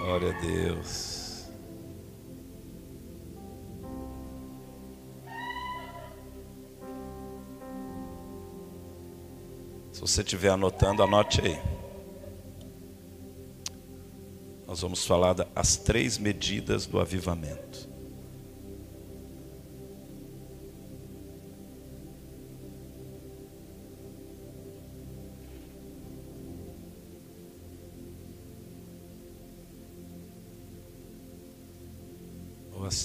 Glória a Deus. Se você estiver anotando, anote aí. Nós vamos falar das três medidas do avivamento.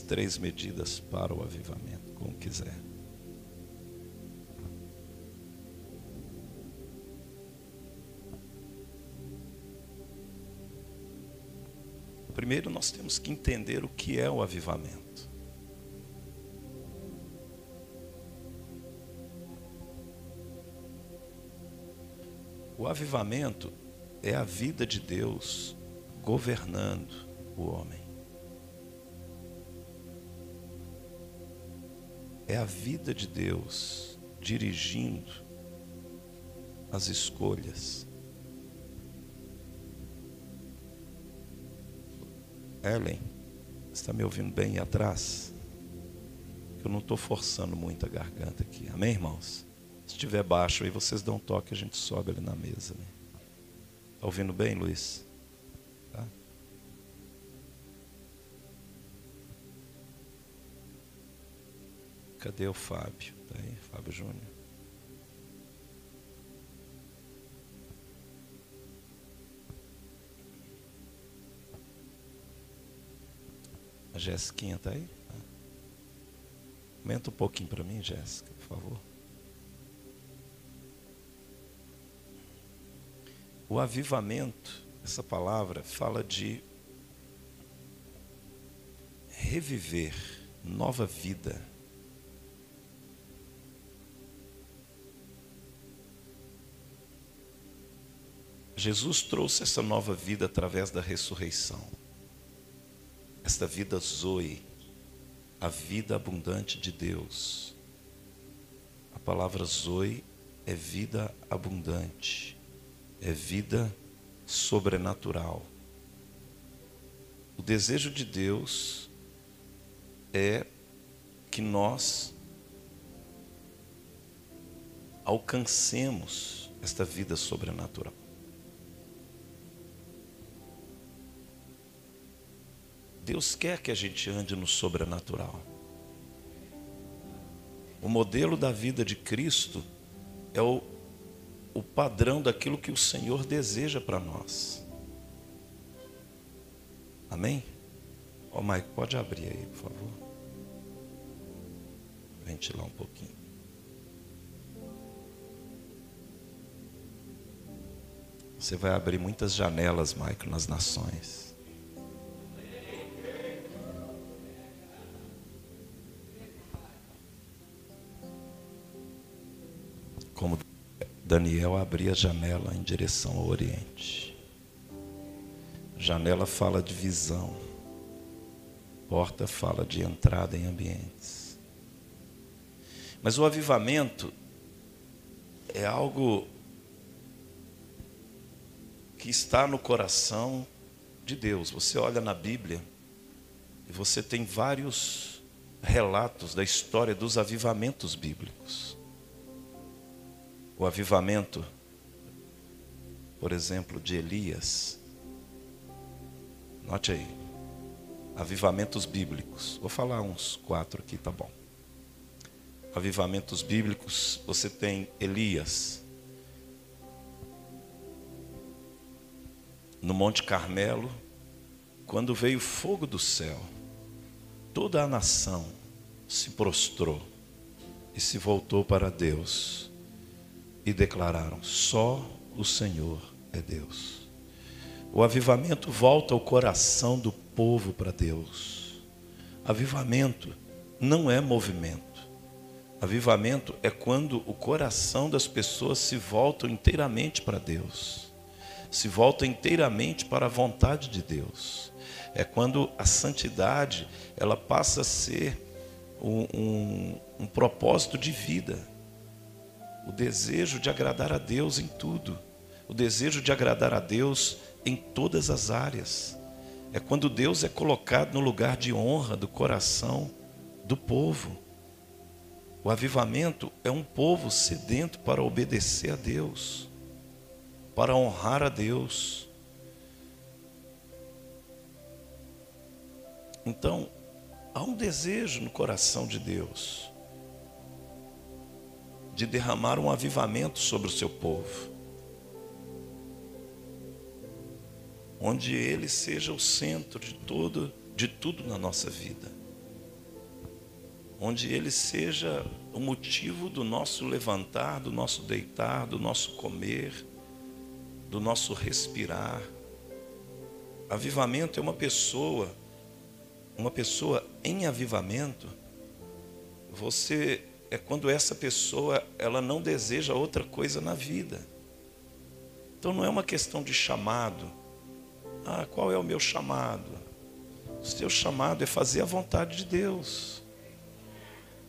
Três medidas para o avivamento, como quiser. Primeiro nós temos que entender o que é o avivamento. O avivamento é a vida de Deus governando o homem. É a vida de Deus dirigindo as escolhas. Ellen, está me ouvindo bem aí atrás? Eu não estou forçando muito a garganta aqui. Amém, irmãos? Se estiver baixo aí, vocês dão um toque, a gente sobe ali na mesa. Né? Está ouvindo bem, Luiz? Tá? Cadê o Fábio? Tá aí, Fábio Júnior. A Jéssiquinha está aí? Aumenta um pouquinho para mim, Jéssica, por favor. O avivamento, essa palavra, fala de reviver nova vida. Jesus trouxe essa nova vida através da ressurreição esta vida zoe, a vida abundante de Deus. A palavra zoe é vida abundante, é vida sobrenatural. O desejo de Deus é que nós alcancemos esta vida sobrenatural. Deus quer que a gente ande no sobrenatural. O modelo da vida de Cristo é o, o padrão daquilo que o Senhor deseja para nós. Amém? Ó, oh, Mike, pode abrir aí, por favor. Ventilar um pouquinho. Você vai abrir muitas janelas, Mike, nas nações. Como Daniel abria a janela em direção ao Oriente. Janela fala de visão, porta fala de entrada em ambientes. Mas o avivamento é algo que está no coração de Deus. Você olha na Bíblia e você tem vários relatos da história dos avivamentos bíblicos o avivamento, por exemplo, de Elias. Note aí, avivamentos bíblicos. Vou falar uns quatro aqui, tá bom. Avivamentos bíblicos, você tem Elias. No Monte Carmelo, quando veio fogo do céu, toda a nação se prostrou e se voltou para Deus e declararam: só o Senhor é Deus. O avivamento volta o coração do povo para Deus. Avivamento não é movimento. Avivamento é quando o coração das pessoas se volta inteiramente para Deus, se volta inteiramente para a vontade de Deus. É quando a santidade ela passa a ser um, um, um propósito de vida o desejo de agradar a Deus em tudo, o desejo de agradar a Deus em todas as áreas. É quando Deus é colocado no lugar de honra do coração do povo. O avivamento é um povo sedento para obedecer a Deus, para honrar a Deus. Então, há um desejo no coração de Deus de derramar um avivamento sobre o seu povo. Onde ele seja o centro de todo, de tudo na nossa vida. Onde ele seja o motivo do nosso levantar, do nosso deitar, do nosso comer, do nosso respirar. Avivamento é uma pessoa, uma pessoa em avivamento, você é quando essa pessoa ela não deseja outra coisa na vida. Então não é uma questão de chamado. Ah, qual é o meu chamado? O seu chamado é fazer a vontade de Deus.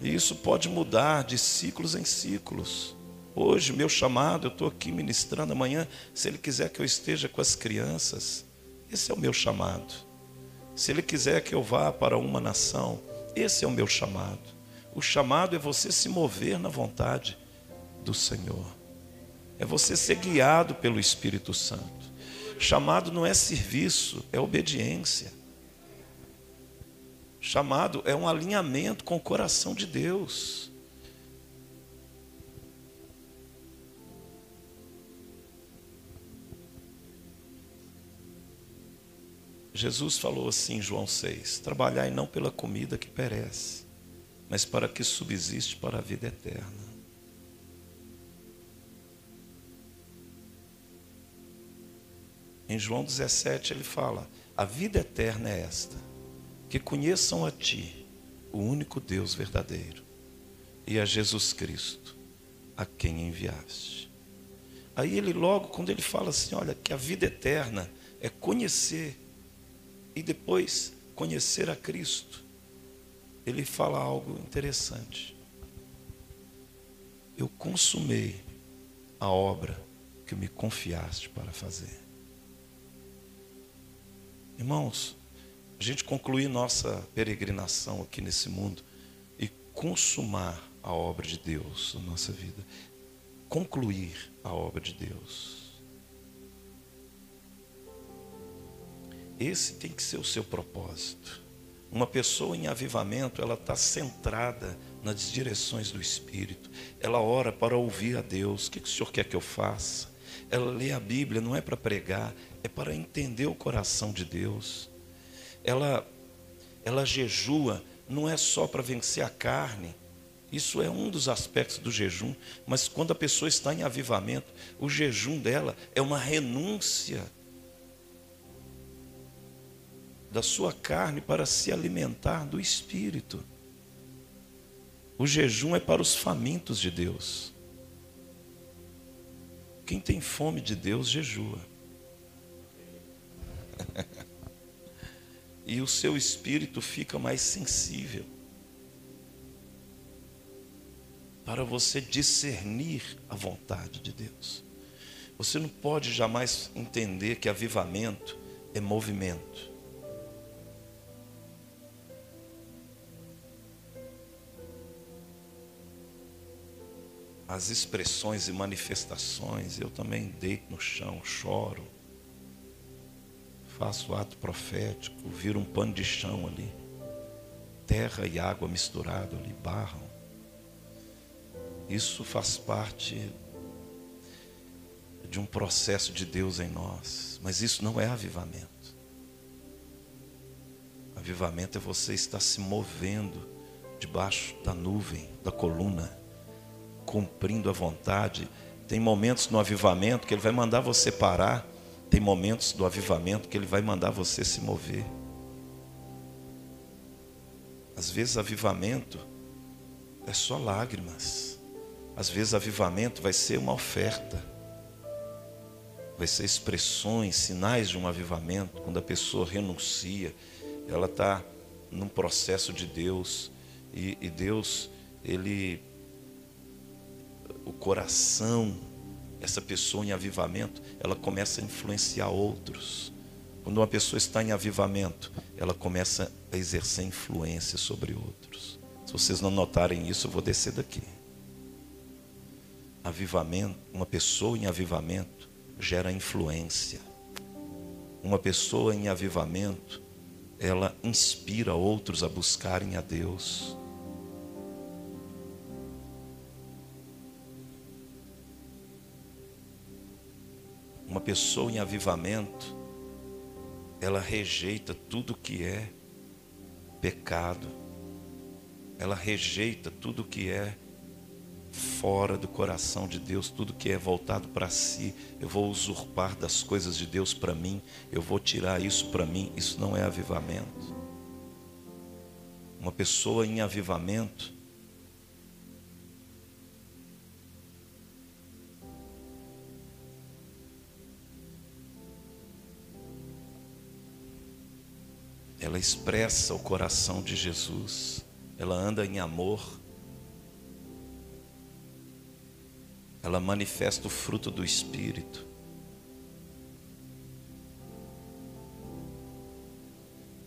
E isso pode mudar de ciclos em ciclos. Hoje, meu chamado, eu estou aqui ministrando amanhã. Se Ele quiser que eu esteja com as crianças, esse é o meu chamado. Se Ele quiser que eu vá para uma nação, esse é o meu chamado. O chamado é você se mover na vontade do Senhor. É você ser guiado pelo Espírito Santo. Chamado não é serviço, é obediência. Chamado é um alinhamento com o coração de Deus. Jesus falou assim em João 6: Trabalhai não pela comida que perece, mas para que subsiste para a vida eterna. Em João 17 ele fala: A vida eterna é esta, que conheçam a Ti, o único Deus verdadeiro, e a Jesus Cristo, a quem enviaste. Aí ele logo, quando ele fala assim, olha, que a vida eterna é conhecer e depois conhecer a Cristo ele fala algo interessante. Eu consumei a obra que me confiaste para fazer. Irmãos, a gente concluir nossa peregrinação aqui nesse mundo e consumar a obra de Deus na nossa vida. Concluir a obra de Deus. Esse tem que ser o seu propósito. Uma pessoa em avivamento, ela está centrada nas direções do Espírito. Ela ora para ouvir a Deus. O que o Senhor quer que eu faça? Ela lê a Bíblia, não é para pregar, é para entender o coração de Deus. Ela, ela jejua, não é só para vencer a carne. Isso é um dos aspectos do jejum. Mas quando a pessoa está em avivamento, o jejum dela é uma renúncia da sua carne para se alimentar do espírito. O jejum é para os famintos de Deus. Quem tem fome de Deus jejua. e o seu espírito fica mais sensível para você discernir a vontade de Deus. Você não pode jamais entender que avivamento é movimento. As expressões e manifestações, eu também deito no chão, choro, faço ato profético, viro um pano de chão ali, terra e água misturado ali, barram. Isso faz parte de um processo de Deus em nós, mas isso não é avivamento. Avivamento é você estar se movendo debaixo da nuvem, da coluna cumprindo a vontade. Tem momentos no avivamento que Ele vai mandar você parar, tem momentos do avivamento que Ele vai mandar você se mover. Às vezes, avivamento é só lágrimas, às vezes, avivamento vai ser uma oferta, vai ser expressões, sinais de um avivamento, quando a pessoa renuncia, ela está num processo de Deus, e, e Deus, Ele o coração, essa pessoa em avivamento, ela começa a influenciar outros Quando uma pessoa está em avivamento, ela começa a exercer influência sobre outros. Se vocês não notarem isso, eu vou descer daqui. Avivamento, uma pessoa em avivamento gera influência. Uma pessoa em avivamento, ela inspira outros a buscarem a Deus. Uma pessoa em avivamento, ela rejeita tudo que é pecado. Ela rejeita tudo que é fora do coração de Deus, tudo que é voltado para si. Eu vou usurpar das coisas de Deus para mim, eu vou tirar isso para mim. Isso não é avivamento. Uma pessoa em avivamento, ela expressa o coração de Jesus, ela anda em amor, ela manifesta o fruto do Espírito.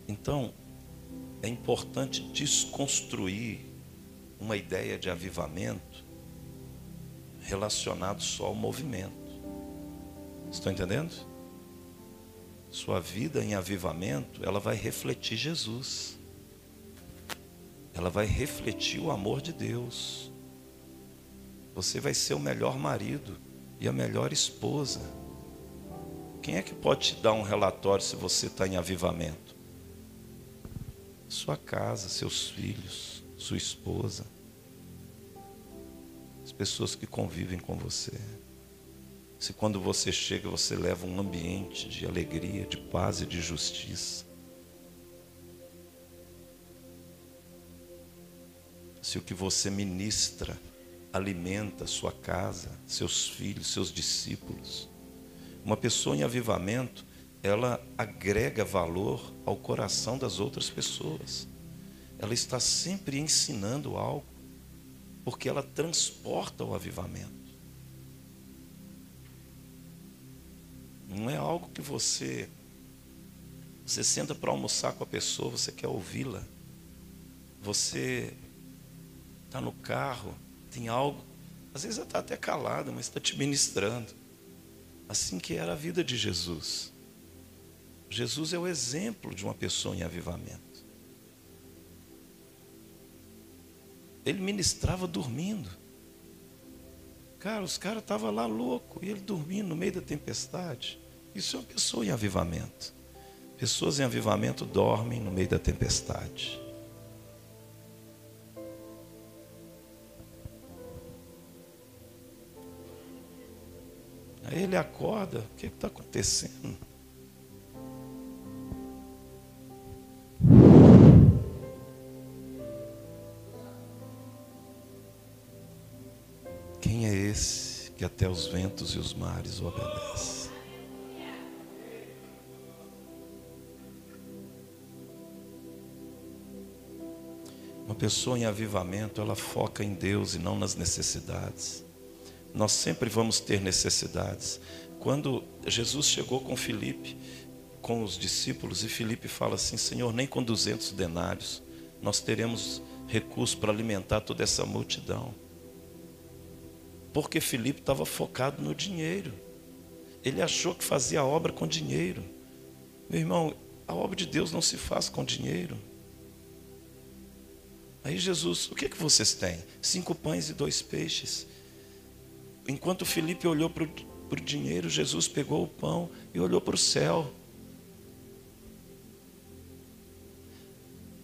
Então, é importante desconstruir uma ideia de avivamento relacionado só ao movimento. Estão entendendo? Sua vida em avivamento, ela vai refletir Jesus. Ela vai refletir o amor de Deus. Você vai ser o melhor marido e a melhor esposa. Quem é que pode te dar um relatório se você está em avivamento? Sua casa, seus filhos, sua esposa, as pessoas que convivem com você. Se quando você chega, você leva um ambiente de alegria, de paz e de justiça. Se o que você ministra alimenta sua casa, seus filhos, seus discípulos. Uma pessoa em avivamento, ela agrega valor ao coração das outras pessoas. Ela está sempre ensinando algo, porque ela transporta o avivamento. Não é algo que você você senta para almoçar com a pessoa, você quer ouvi-la. Você está no carro, tem algo, às vezes está até calado, mas está te ministrando. Assim que era a vida de Jesus. Jesus é o exemplo de uma pessoa em avivamento. Ele ministrava dormindo. Cara, os caras estavam lá louco e ele dormindo no meio da tempestade. Isso é uma pessoa em avivamento. Pessoas em avivamento dormem no meio da tempestade. Aí ele acorda, o que está acontecendo? Que até os ventos e os mares o obedecem? Uma pessoa em avivamento, ela foca em Deus e não nas necessidades. Nós sempre vamos ter necessidades. Quando Jesus chegou com Filipe, com os discípulos, e Filipe fala assim: Senhor, nem com 200 denários nós teremos recurso para alimentar toda essa multidão. Porque Filipe estava focado no dinheiro. Ele achou que fazia a obra com dinheiro. Meu irmão, a obra de Deus não se faz com dinheiro. Aí Jesus, o que, é que vocês têm? Cinco pães e dois peixes. Enquanto Felipe olhou para o dinheiro, Jesus pegou o pão e olhou para o céu.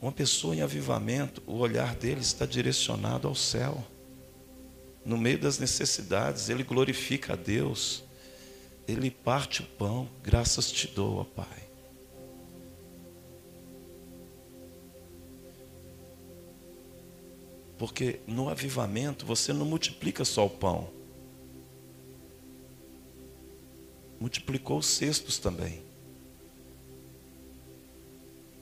Uma pessoa em avivamento, o olhar dele está direcionado ao céu. No meio das necessidades, ele glorifica a Deus. Ele parte o pão, graças te dou, ó Pai. Porque no avivamento você não multiplica só o pão. Multiplicou os cestos também.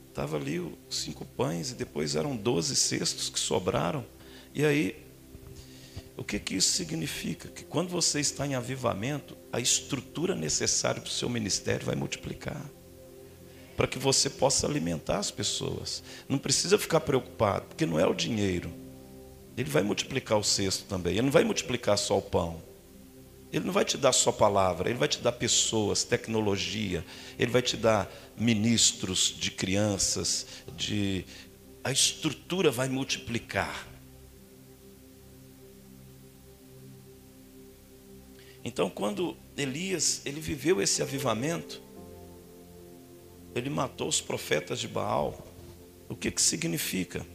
Estava ali os cinco pães e depois eram doze cestos que sobraram. E aí, o que, que isso significa? Que quando você está em avivamento, a estrutura necessária para o seu ministério vai multiplicar. para que você possa alimentar as pessoas. Não precisa ficar preocupado, porque não é o dinheiro. Ele vai multiplicar o cesto também. Ele não vai multiplicar só o pão. Ele não vai te dar só palavra, ele vai te dar pessoas, tecnologia, ele vai te dar ministros de crianças, de a estrutura vai multiplicar. Então, quando Elias, ele viveu esse avivamento, ele matou os profetas de Baal. O que que significa?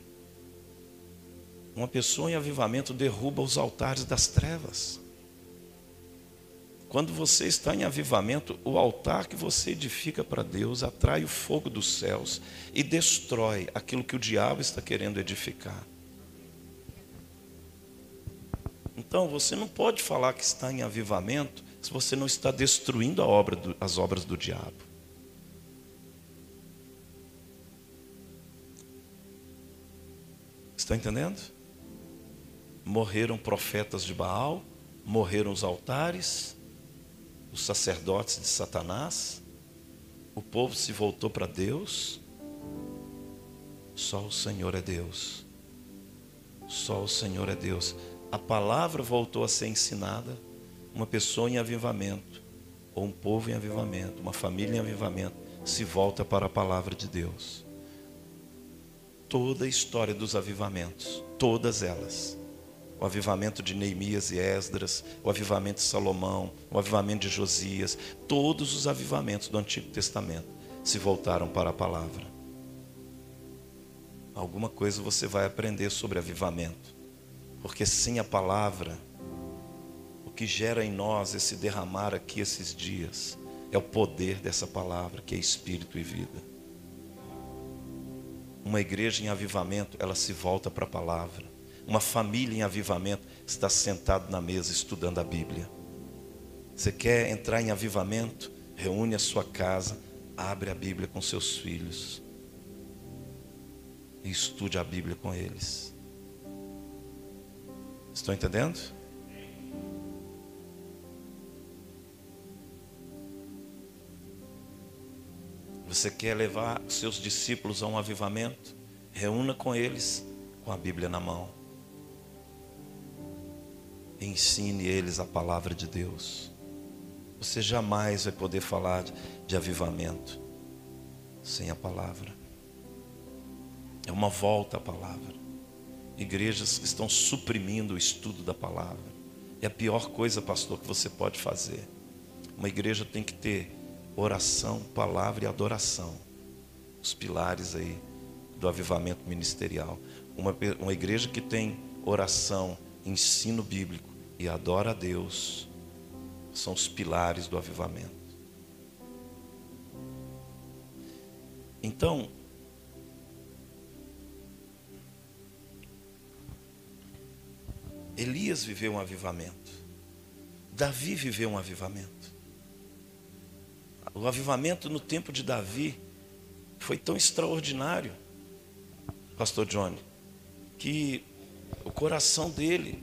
Uma pessoa em avivamento derruba os altares das trevas. Quando você está em avivamento, o altar que você edifica para Deus atrai o fogo dos céus e destrói aquilo que o diabo está querendo edificar. Então, você não pode falar que está em avivamento se você não está destruindo obra do, as obras do diabo. Está entendendo? Morreram profetas de Baal, morreram os altares, os sacerdotes de Satanás, o povo se voltou para Deus. Só o Senhor é Deus. Só o Senhor é Deus. A palavra voltou a ser ensinada. Uma pessoa em avivamento, ou um povo em avivamento, uma família em avivamento, se volta para a palavra de Deus. Toda a história dos avivamentos, todas elas, o avivamento de Neemias e Esdras, o avivamento de Salomão, o avivamento de Josias, todos os avivamentos do Antigo Testamento se voltaram para a palavra. Alguma coisa você vai aprender sobre avivamento, porque sem a palavra, o que gera em nós esse derramar aqui esses dias é o poder dessa palavra, que é espírito e vida. Uma igreja em avivamento, ela se volta para a palavra uma família em avivamento está sentado na mesa estudando a Bíblia. Você quer entrar em avivamento? Reúne a sua casa, abre a Bíblia com seus filhos e estude a Bíblia com eles. Estão entendendo? Você quer levar seus discípulos a um avivamento? Reúna com eles com a Bíblia na mão ensine eles a palavra de Deus. Você jamais vai poder falar de avivamento sem a palavra. É uma volta à palavra. Igrejas que estão suprimindo o estudo da palavra. É a pior coisa, pastor, que você pode fazer. Uma igreja tem que ter oração, palavra e adoração. Os pilares aí do avivamento ministerial. Uma, uma igreja que tem oração, ensino bíblico e adora a Deus são os pilares do avivamento. Então, Elias viveu um avivamento. Davi viveu um avivamento. O avivamento no tempo de Davi foi tão extraordinário, Pastor Johnny, que o coração dele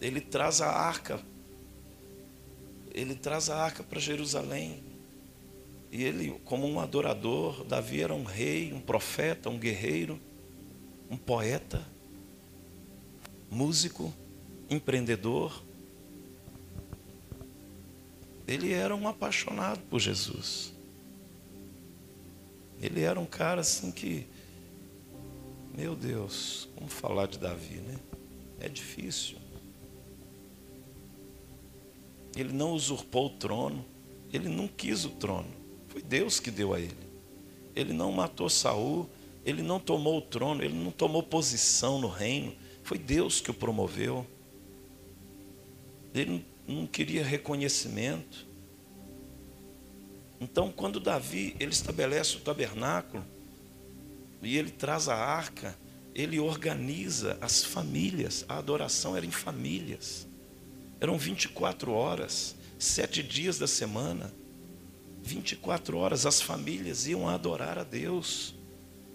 ele traz a arca. Ele traz a arca para Jerusalém. E ele, como um adorador, Davi era um rei, um profeta, um guerreiro, um poeta, músico, empreendedor. Ele era um apaixonado por Jesus. Ele era um cara assim que, meu Deus, como falar de Davi, né? É difícil. Ele não usurpou o trono, ele não quis o trono. Foi Deus que deu a ele. Ele não matou Saul, ele não tomou o trono, ele não tomou posição no reino. Foi Deus que o promoveu. Ele não queria reconhecimento. Então, quando Davi ele estabelece o tabernáculo e ele traz a arca, ele organiza as famílias. A adoração era em famílias. Eram 24 horas, sete dias da semana. 24 horas as famílias iam adorar a Deus.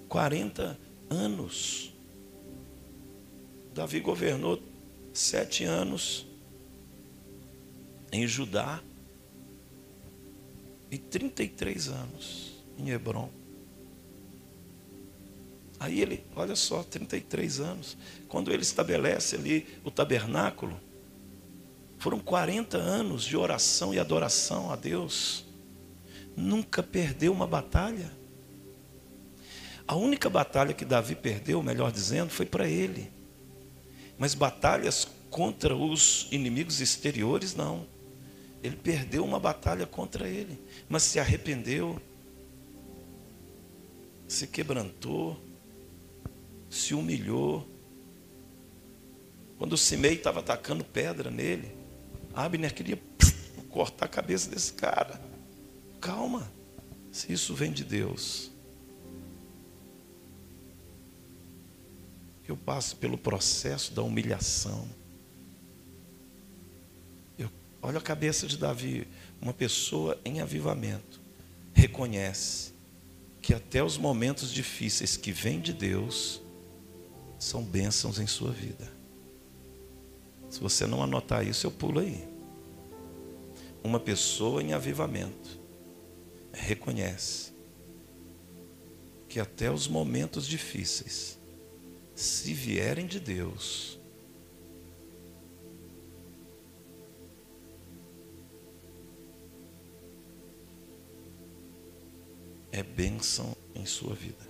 40 anos. Davi governou sete anos em Judá e 33 anos em Hebron. Aí ele, olha só, 33 anos. Quando ele estabelece ali o tabernáculo, foram 40 anos de oração e adoração a Deus. Nunca perdeu uma batalha. A única batalha que Davi perdeu, melhor dizendo, foi para ele. Mas batalhas contra os inimigos exteriores, não. Ele perdeu uma batalha contra ele, mas se arrependeu, se quebrantou, se humilhou. Quando o Simei estava atacando pedra nele, Abner queria cortar a cabeça desse cara. Calma, se isso vem de Deus. Eu passo pelo processo da humilhação. Olha a cabeça de Davi, uma pessoa em avivamento, reconhece que até os momentos difíceis que vêm de Deus, são bênçãos em sua vida. Se você não anotar isso, eu pulo aí. Uma pessoa em avivamento reconhece que até os momentos difíceis, se vierem de Deus, é bênção em sua vida.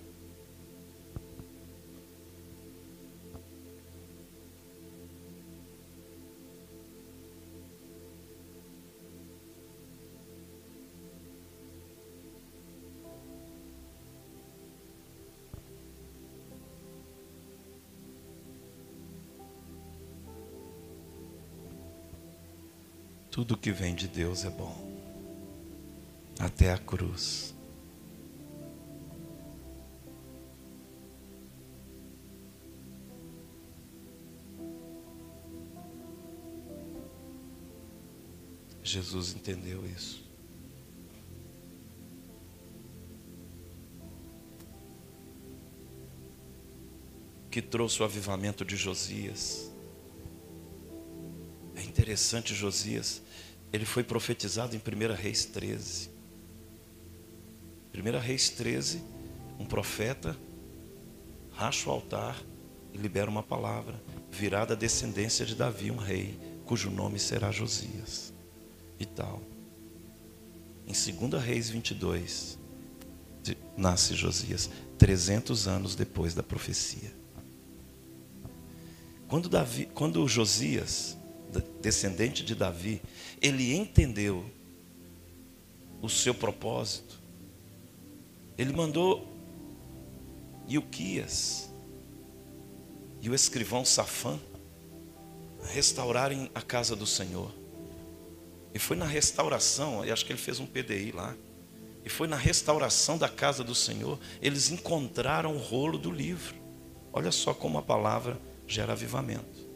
Tudo que vem de Deus é bom, até a cruz. Jesus entendeu isso. Que trouxe o avivamento de Josias interessante Josias. Ele foi profetizado em 1 Reis 13. 1 Reis 13, um profeta racha o altar e libera uma palavra. Virá da descendência de Davi um rei, cujo nome será Josias. E tal. Em 2 Reis 22, nasce Josias, 300 anos depois da profecia. Quando, Davi, quando Josias descendente de Davi, ele entendeu o seu propósito. Ele mandou Ilquias e o escrivão Safã restaurarem a casa do Senhor. E foi na restauração, eu acho que ele fez um PDI lá. E foi na restauração da casa do Senhor, eles encontraram o rolo do livro. Olha só como a palavra gera avivamento.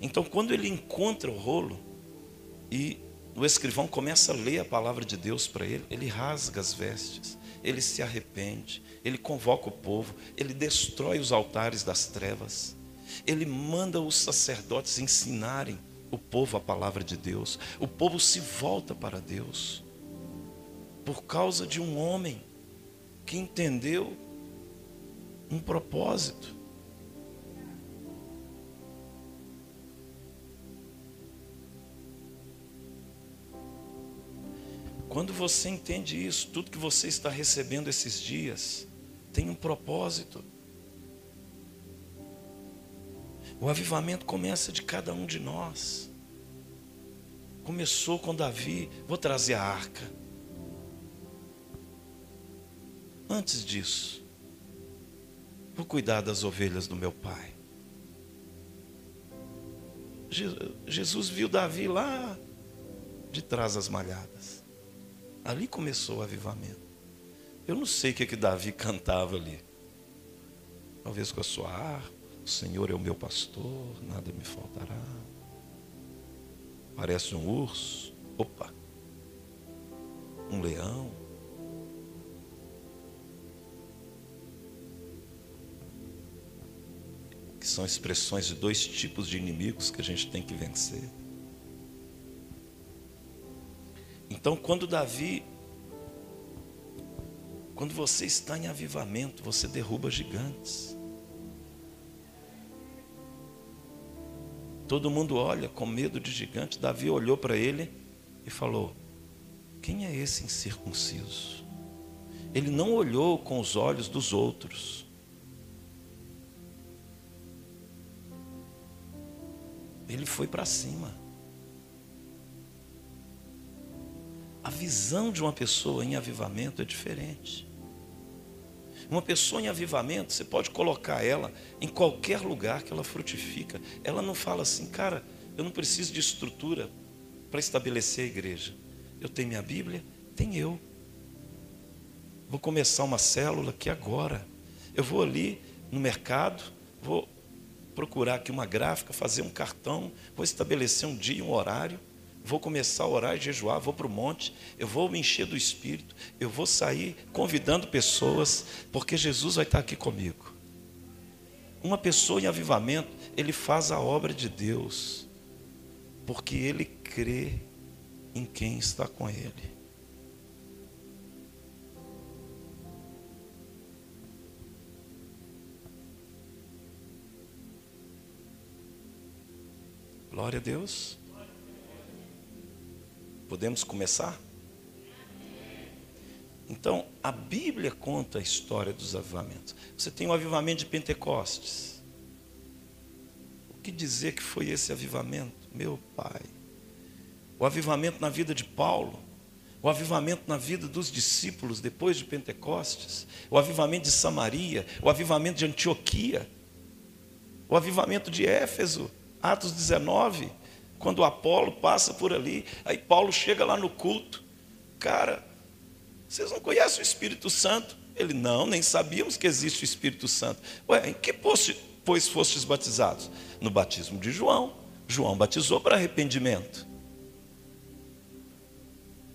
Então, quando ele encontra o rolo e o escrivão começa a ler a palavra de Deus para ele, ele rasga as vestes, ele se arrepende, ele convoca o povo, ele destrói os altares das trevas, ele manda os sacerdotes ensinarem o povo a palavra de Deus, o povo se volta para Deus, por causa de um homem que entendeu um propósito. Quando você entende isso, tudo que você está recebendo esses dias tem um propósito. O avivamento começa de cada um de nós. Começou com Davi, vou trazer a arca. Antes disso, vou cuidar das ovelhas do meu pai. Jesus viu Davi lá de trás das malhadas. Ali começou o avivamento. Eu não sei o que, que Davi cantava ali. Talvez com a sua harpa, o Senhor é o meu pastor, nada me faltará. Parece um urso, opa, um leão. Que são expressões de dois tipos de inimigos que a gente tem que vencer. Então, quando Davi Quando você está em avivamento, você derruba gigantes. Todo mundo olha com medo de gigante. Davi olhou para ele e falou: Quem é esse incircunciso? Ele não olhou com os olhos dos outros. Ele foi para cima. A visão de uma pessoa em avivamento é diferente. Uma pessoa em avivamento, você pode colocar ela em qualquer lugar que ela frutifica. Ela não fala assim, cara, eu não preciso de estrutura para estabelecer a igreja. Eu tenho minha Bíblia, tem eu. Vou começar uma célula aqui agora. Eu vou ali no mercado, vou procurar aqui uma gráfica, fazer um cartão, vou estabelecer um dia, um horário vou começar a orar e jejuar, vou para o monte, eu vou me encher do Espírito, eu vou sair convidando pessoas, porque Jesus vai estar aqui comigo. Uma pessoa em avivamento, ele faz a obra de Deus, porque ele crê em quem está com ele. Glória a Deus. Podemos começar? Então, a Bíblia conta a história dos avivamentos. Você tem o avivamento de Pentecostes. O que dizer que foi esse avivamento? Meu Pai. O avivamento na vida de Paulo. O avivamento na vida dos discípulos depois de Pentecostes. O avivamento de Samaria. O avivamento de Antioquia. O avivamento de Éfeso. Atos 19 quando Apolo passa por ali, aí Paulo chega lá no culto, cara, vocês não conhecem o Espírito Santo? Ele, não, nem sabíamos que existe o Espírito Santo. Ué, em que pois fostes batizados? No batismo de João. João batizou para arrependimento.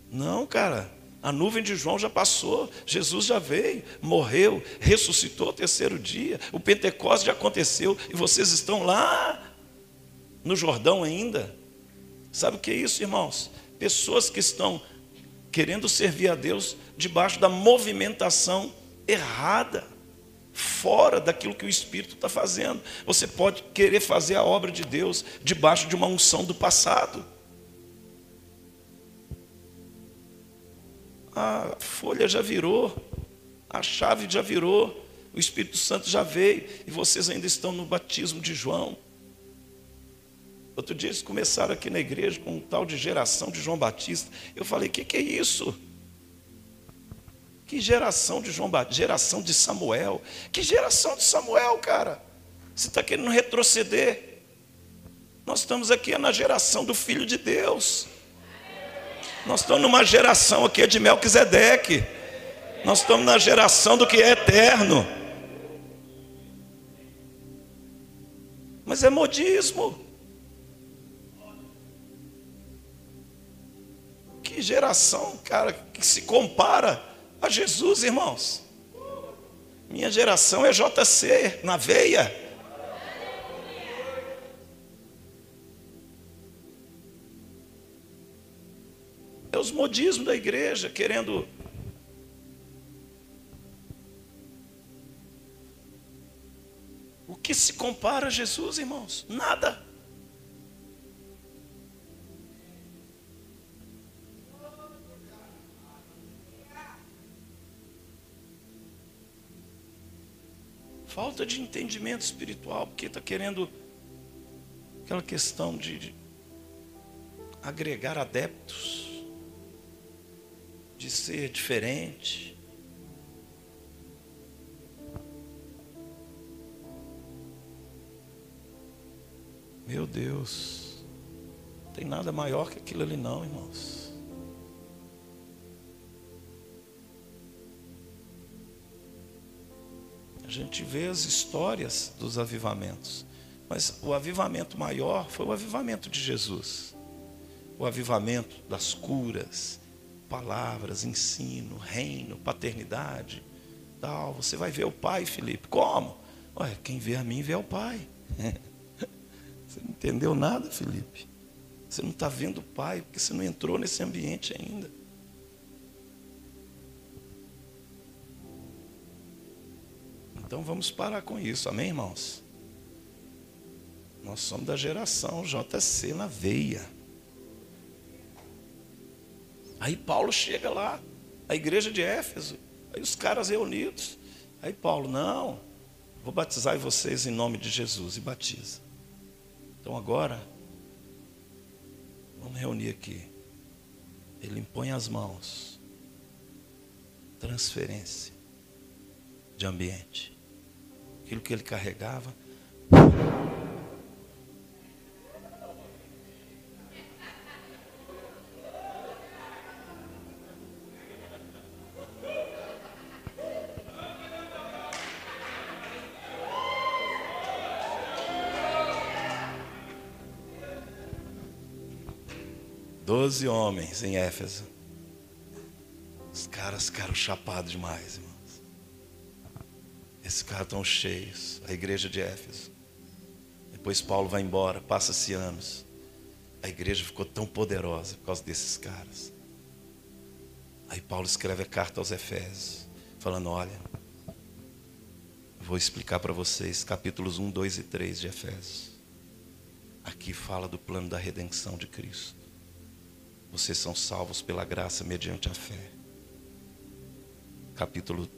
Não, cara, a nuvem de João já passou, Jesus já veio, morreu, ressuscitou o terceiro dia, o Pentecostes já aconteceu e vocês estão lá no Jordão ainda. Sabe o que é isso, irmãos? Pessoas que estão querendo servir a Deus debaixo da movimentação errada, fora daquilo que o Espírito está fazendo. Você pode querer fazer a obra de Deus debaixo de uma unção do passado. A folha já virou, a chave já virou, o Espírito Santo já veio e vocês ainda estão no batismo de João. Outro dia eles começaram aqui na igreja com um tal de geração de João Batista. Eu falei: o que, que é isso? Que geração de João Batista? Geração de Samuel. Que geração de Samuel, cara? Você está querendo retroceder? Nós estamos aqui na geração do Filho de Deus. Nós estamos numa geração aqui de Melquisedeque. Nós estamos na geração do que é eterno. Mas é modismo. Que geração, cara, que se compara a Jesus, irmãos. Minha geração é JC, na veia. É os modismos da igreja querendo O que se compara a Jesus, irmãos? Nada. Falta de entendimento espiritual, porque está querendo aquela questão de, de agregar adeptos, de ser diferente. Meu Deus, não tem nada maior que aquilo ali, não, irmãos. A gente vê as histórias dos avivamentos. Mas o avivamento maior foi o avivamento de Jesus. O avivamento das curas, palavras, ensino, reino, paternidade, tal. Você vai ver o Pai, Felipe. Como? Olha, quem vê a mim vê o Pai. Você não entendeu nada, Felipe? Você não está vendo o Pai, porque você não entrou nesse ambiente ainda. Então vamos parar com isso, amém, irmãos? Nós somos da geração JC na veia. Aí Paulo chega lá, a igreja de Éfeso, aí os caras reunidos. Aí Paulo, não, vou batizar vocês em nome de Jesus e batiza. Então agora, vamos reunir aqui. Ele impõe as mãos. Transferência de ambiente. Aquilo que ele carregava. Doze homens em Éfeso. Os caras ficaram chapados demais, irmãos. Esses caras estão cheios. A igreja de Éfeso. Depois Paulo vai embora, passa-se anos. A igreja ficou tão poderosa por causa desses caras. Aí Paulo escreve a carta aos Efésios, falando: Olha, vou explicar para vocês, capítulos 1, 2 e 3 de Efésios. Aqui fala do plano da redenção de Cristo. Vocês são salvos pela graça mediante a fé. Capítulo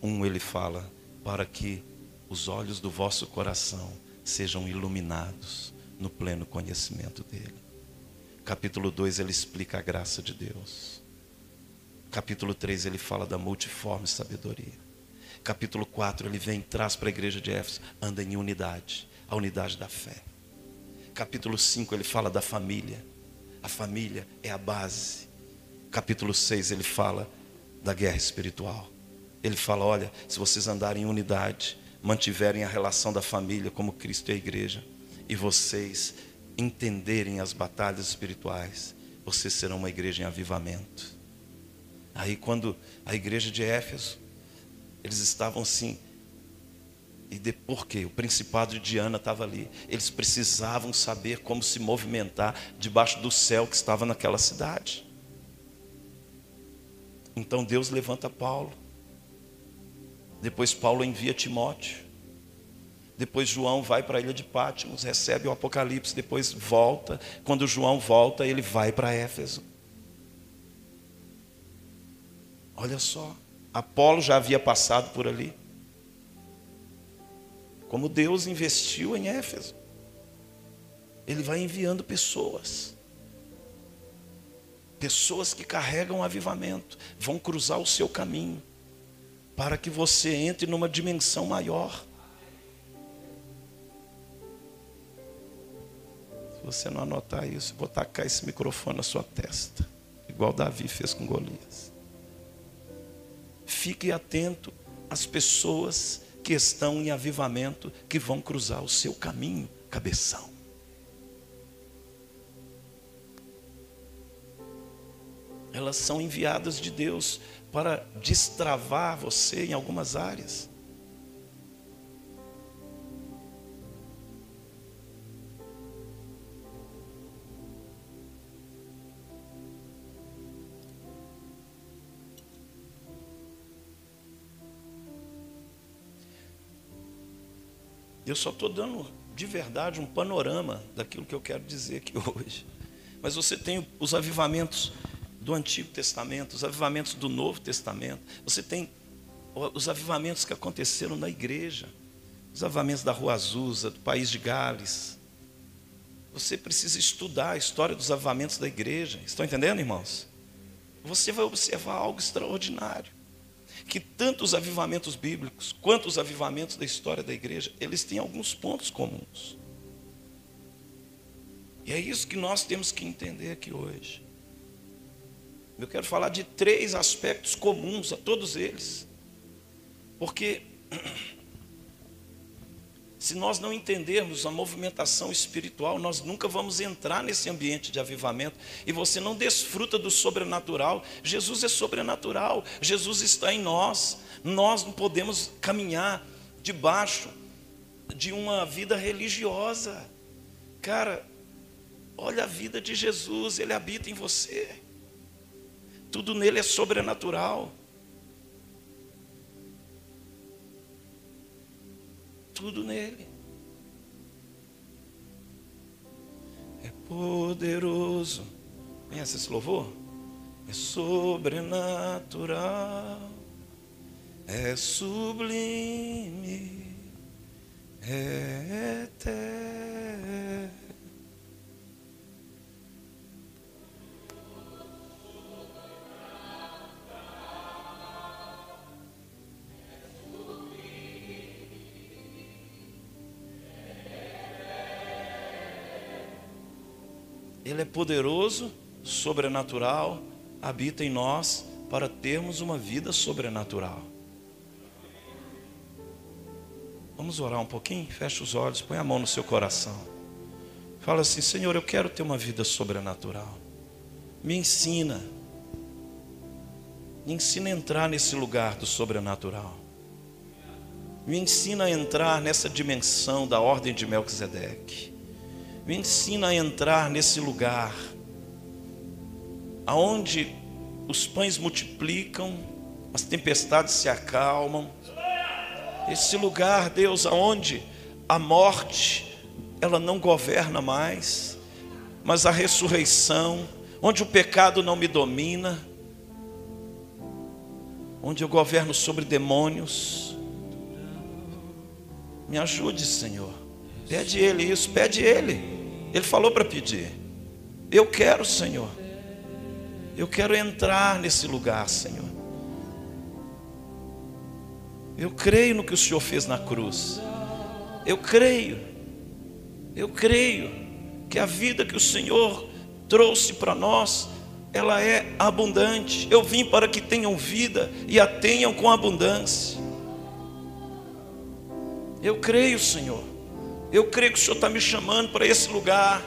1 ele fala: para que os olhos do vosso coração sejam iluminados no pleno conhecimento dele. Capítulo 2 ele explica a graça de Deus. Capítulo 3 ele fala da multiforme sabedoria. Capítulo 4 ele vem traz para a igreja de Éfeso, anda em unidade, a unidade da fé. Capítulo 5 ele fala da família. A família é a base. Capítulo 6 ele fala da guerra espiritual. Ele fala: olha, se vocês andarem em unidade, mantiverem a relação da família como Cristo e a igreja, e vocês entenderem as batalhas espirituais, vocês serão uma igreja em avivamento. Aí, quando a igreja de Éfeso, eles estavam assim, e de, por quê? O principado de Diana estava ali. Eles precisavam saber como se movimentar debaixo do céu que estava naquela cidade. Então Deus levanta Paulo. Depois Paulo envia Timóteo. Depois João vai para a ilha de Pátimos, recebe o Apocalipse, depois volta. Quando João volta, ele vai para Éfeso. Olha só, Apolo já havia passado por ali. Como Deus investiu em Éfeso. Ele vai enviando pessoas. Pessoas que carregam avivamento, vão cruzar o seu caminho para que você entre numa dimensão maior. Se você não anotar isso, vou tacar esse microfone na sua testa, igual Davi fez com Golias. Fique atento às pessoas que estão em avivamento, que vão cruzar o seu caminho, cabeção. Elas são enviadas de Deus para destravar você em algumas áreas. Eu só estou dando de verdade um panorama daquilo que eu quero dizer aqui hoje. Mas você tem os avivamentos do Antigo Testamento, os avivamentos do Novo Testamento. Você tem os avivamentos que aconteceram na igreja, os avivamentos da Rua Azusa, do país de Gales. Você precisa estudar a história dos avivamentos da igreja. Estão entendendo, irmãos? Você vai observar algo extraordinário. Que tanto os avivamentos bíblicos quanto os avivamentos da história da igreja, eles têm alguns pontos comuns. E é isso que nós temos que entender aqui hoje. Eu quero falar de três aspectos comuns a todos eles. Porque se nós não entendermos a movimentação espiritual, nós nunca vamos entrar nesse ambiente de avivamento e você não desfruta do sobrenatural. Jesus é sobrenatural, Jesus está em nós. Nós não podemos caminhar debaixo de uma vida religiosa. Cara, olha a vida de Jesus, ele habita em você. Tudo nele é sobrenatural. tudo nele. É poderoso. Conhece esse louvor? É sobrenatural, é sublime, é eterno. Ele é poderoso, sobrenatural, habita em nós para termos uma vida sobrenatural. Vamos orar um pouquinho? Feche os olhos, põe a mão no seu coração. Fala assim: Senhor, eu quero ter uma vida sobrenatural. Me ensina. Me ensina a entrar nesse lugar do sobrenatural. Me ensina a entrar nessa dimensão da ordem de Melquisedeque. Me ensina a entrar nesse lugar aonde os pães multiplicam, as tempestades se acalmam. Esse lugar, Deus, aonde a morte ela não governa mais, mas a ressurreição, onde o pecado não me domina, onde eu governo sobre demônios. Me ajude, Senhor. Pede Ele isso, pede Ele. Ele falou para pedir. Eu quero, Senhor. Eu quero entrar nesse lugar, Senhor. Eu creio no que o Senhor fez na cruz. Eu creio. Eu creio que a vida que o Senhor trouxe para nós, ela é abundante. Eu vim para que tenham vida e a tenham com abundância. Eu creio, Senhor. Eu creio que o Senhor está me chamando para esse lugar.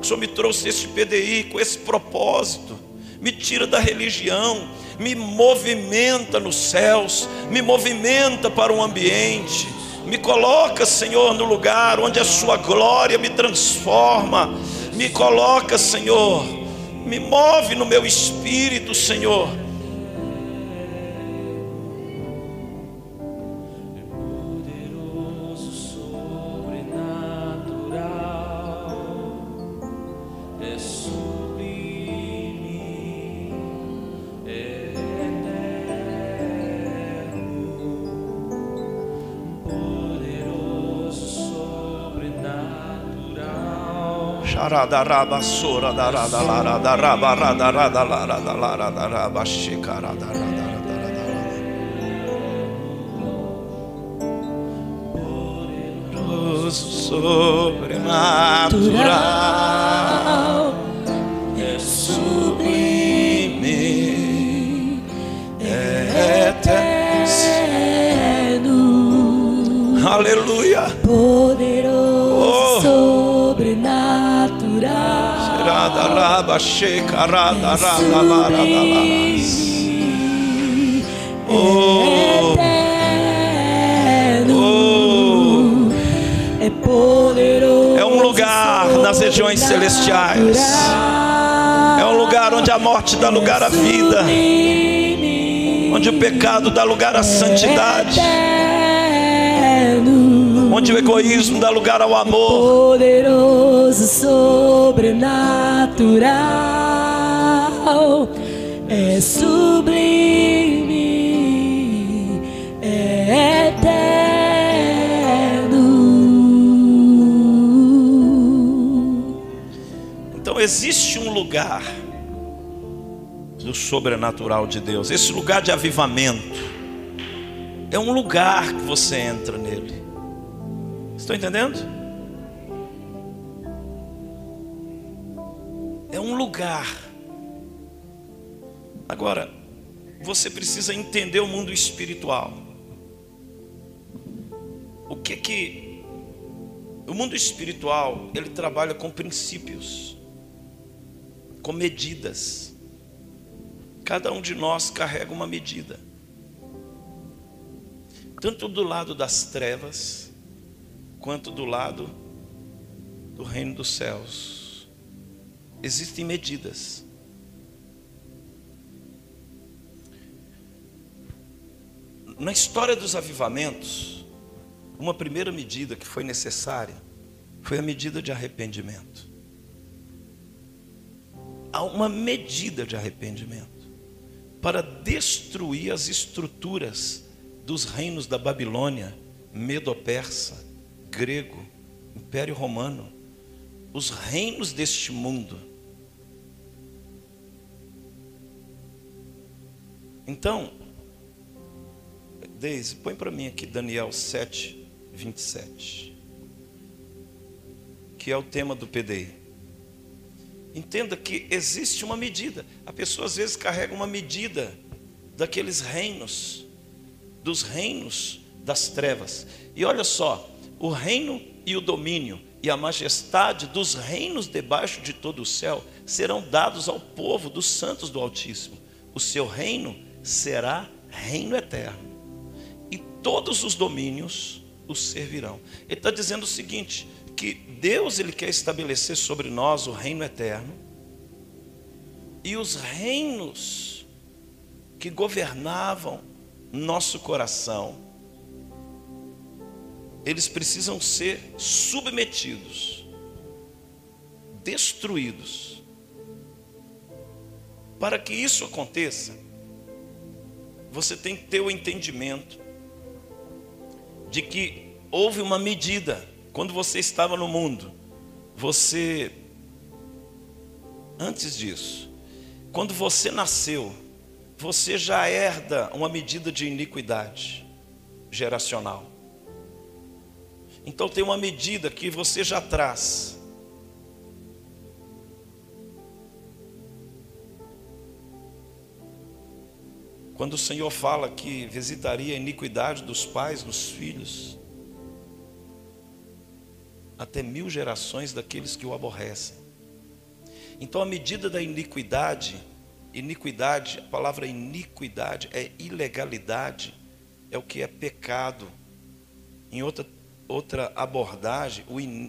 Que o Senhor me trouxe esse PDI com esse propósito. Me tira da religião, me movimenta nos céus, me movimenta para um ambiente. Me coloca, Senhor, no lugar onde a Sua glória me transforma. Me coloca, Senhor, me move no meu espírito, Senhor sobrenatural é sublime é eterno. Aleluia Rada shekarada laras. Oh, oh, é poderoso é um lugar nas regiões celestiais. É um lugar onde a morte dá lugar à vida, onde o pecado dá lugar à santidade, onde o egoísmo dá lugar ao amor. poderoso sobrenatural é sublime é eterno Então existe um lugar do sobrenatural de Deus, esse lugar de avivamento. É um lugar que você entra. Estão entendendo? É um lugar. Agora, você precisa entender o mundo espiritual. O que que o mundo espiritual, ele trabalha com princípios, com medidas. Cada um de nós carrega uma medida. Tanto do lado das trevas, quanto do lado do reino dos céus. Existem medidas. Na história dos avivamentos, uma primeira medida que foi necessária foi a medida de arrependimento. Há uma medida de arrependimento para destruir as estruturas dos reinos da Babilônia, Medo-Persa, grego, Império Romano, os reinos deste mundo. Então, Deise, põe para mim aqui Daniel 7, 27, que é o tema do PDI. Entenda que existe uma medida. A pessoa às vezes carrega uma medida daqueles reinos, dos reinos das trevas. E olha só, o reino e o domínio e a majestade dos reinos debaixo de todo o céu serão dados ao povo dos santos do Altíssimo. O seu reino será reino eterno todos os domínios os servirão. Ele está dizendo o seguinte: que Deus ele quer estabelecer sobre nós o reino eterno e os reinos que governavam nosso coração, eles precisam ser submetidos, destruídos. Para que isso aconteça, você tem que ter o entendimento de que houve uma medida quando você estava no mundo. Você antes disso, quando você nasceu, você já herda uma medida de iniquidade geracional. Então tem uma medida que você já traz. Quando o Senhor fala que visitaria a iniquidade dos pais nos filhos, até mil gerações daqueles que o aborrecem. Então, a medida da iniquidade, iniquidade, a palavra iniquidade é ilegalidade, é o que é pecado. Em outra, outra abordagem,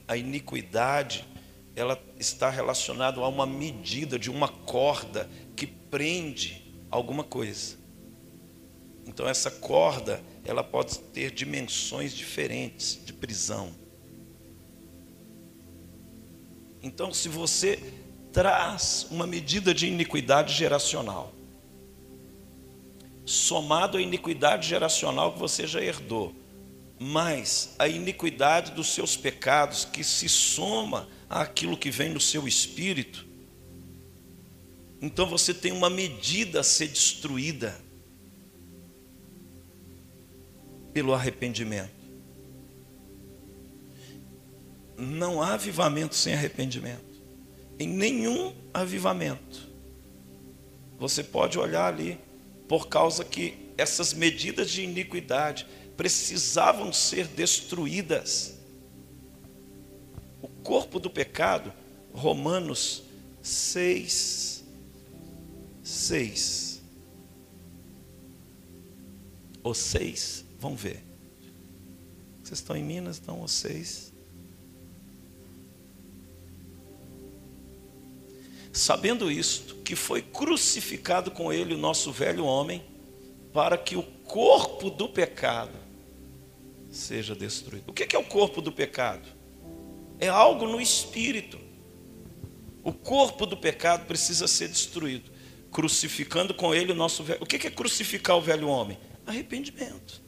a iniquidade, ela está relacionada a uma medida de uma corda que prende alguma coisa. Então essa corda, ela pode ter dimensões diferentes de prisão. Então, se você traz uma medida de iniquidade geracional, somado à iniquidade geracional que você já herdou, mais a iniquidade dos seus pecados que se soma àquilo que vem no seu espírito, então você tem uma medida a ser destruída pelo arrependimento. Não há avivamento sem arrependimento. Em nenhum avivamento. Você pode olhar ali, por causa que essas medidas de iniquidade precisavam ser destruídas. O corpo do pecado, Romanos 6, 6. Ou 6, Vamos ver. Vocês estão em Minas, estão vocês. Sabendo isto, que foi crucificado com ele o nosso velho homem, para que o corpo do pecado seja destruído. O que é o corpo do pecado? É algo no espírito. O corpo do pecado precisa ser destruído, crucificando com ele o nosso velho. O que é crucificar o velho homem? Arrependimento.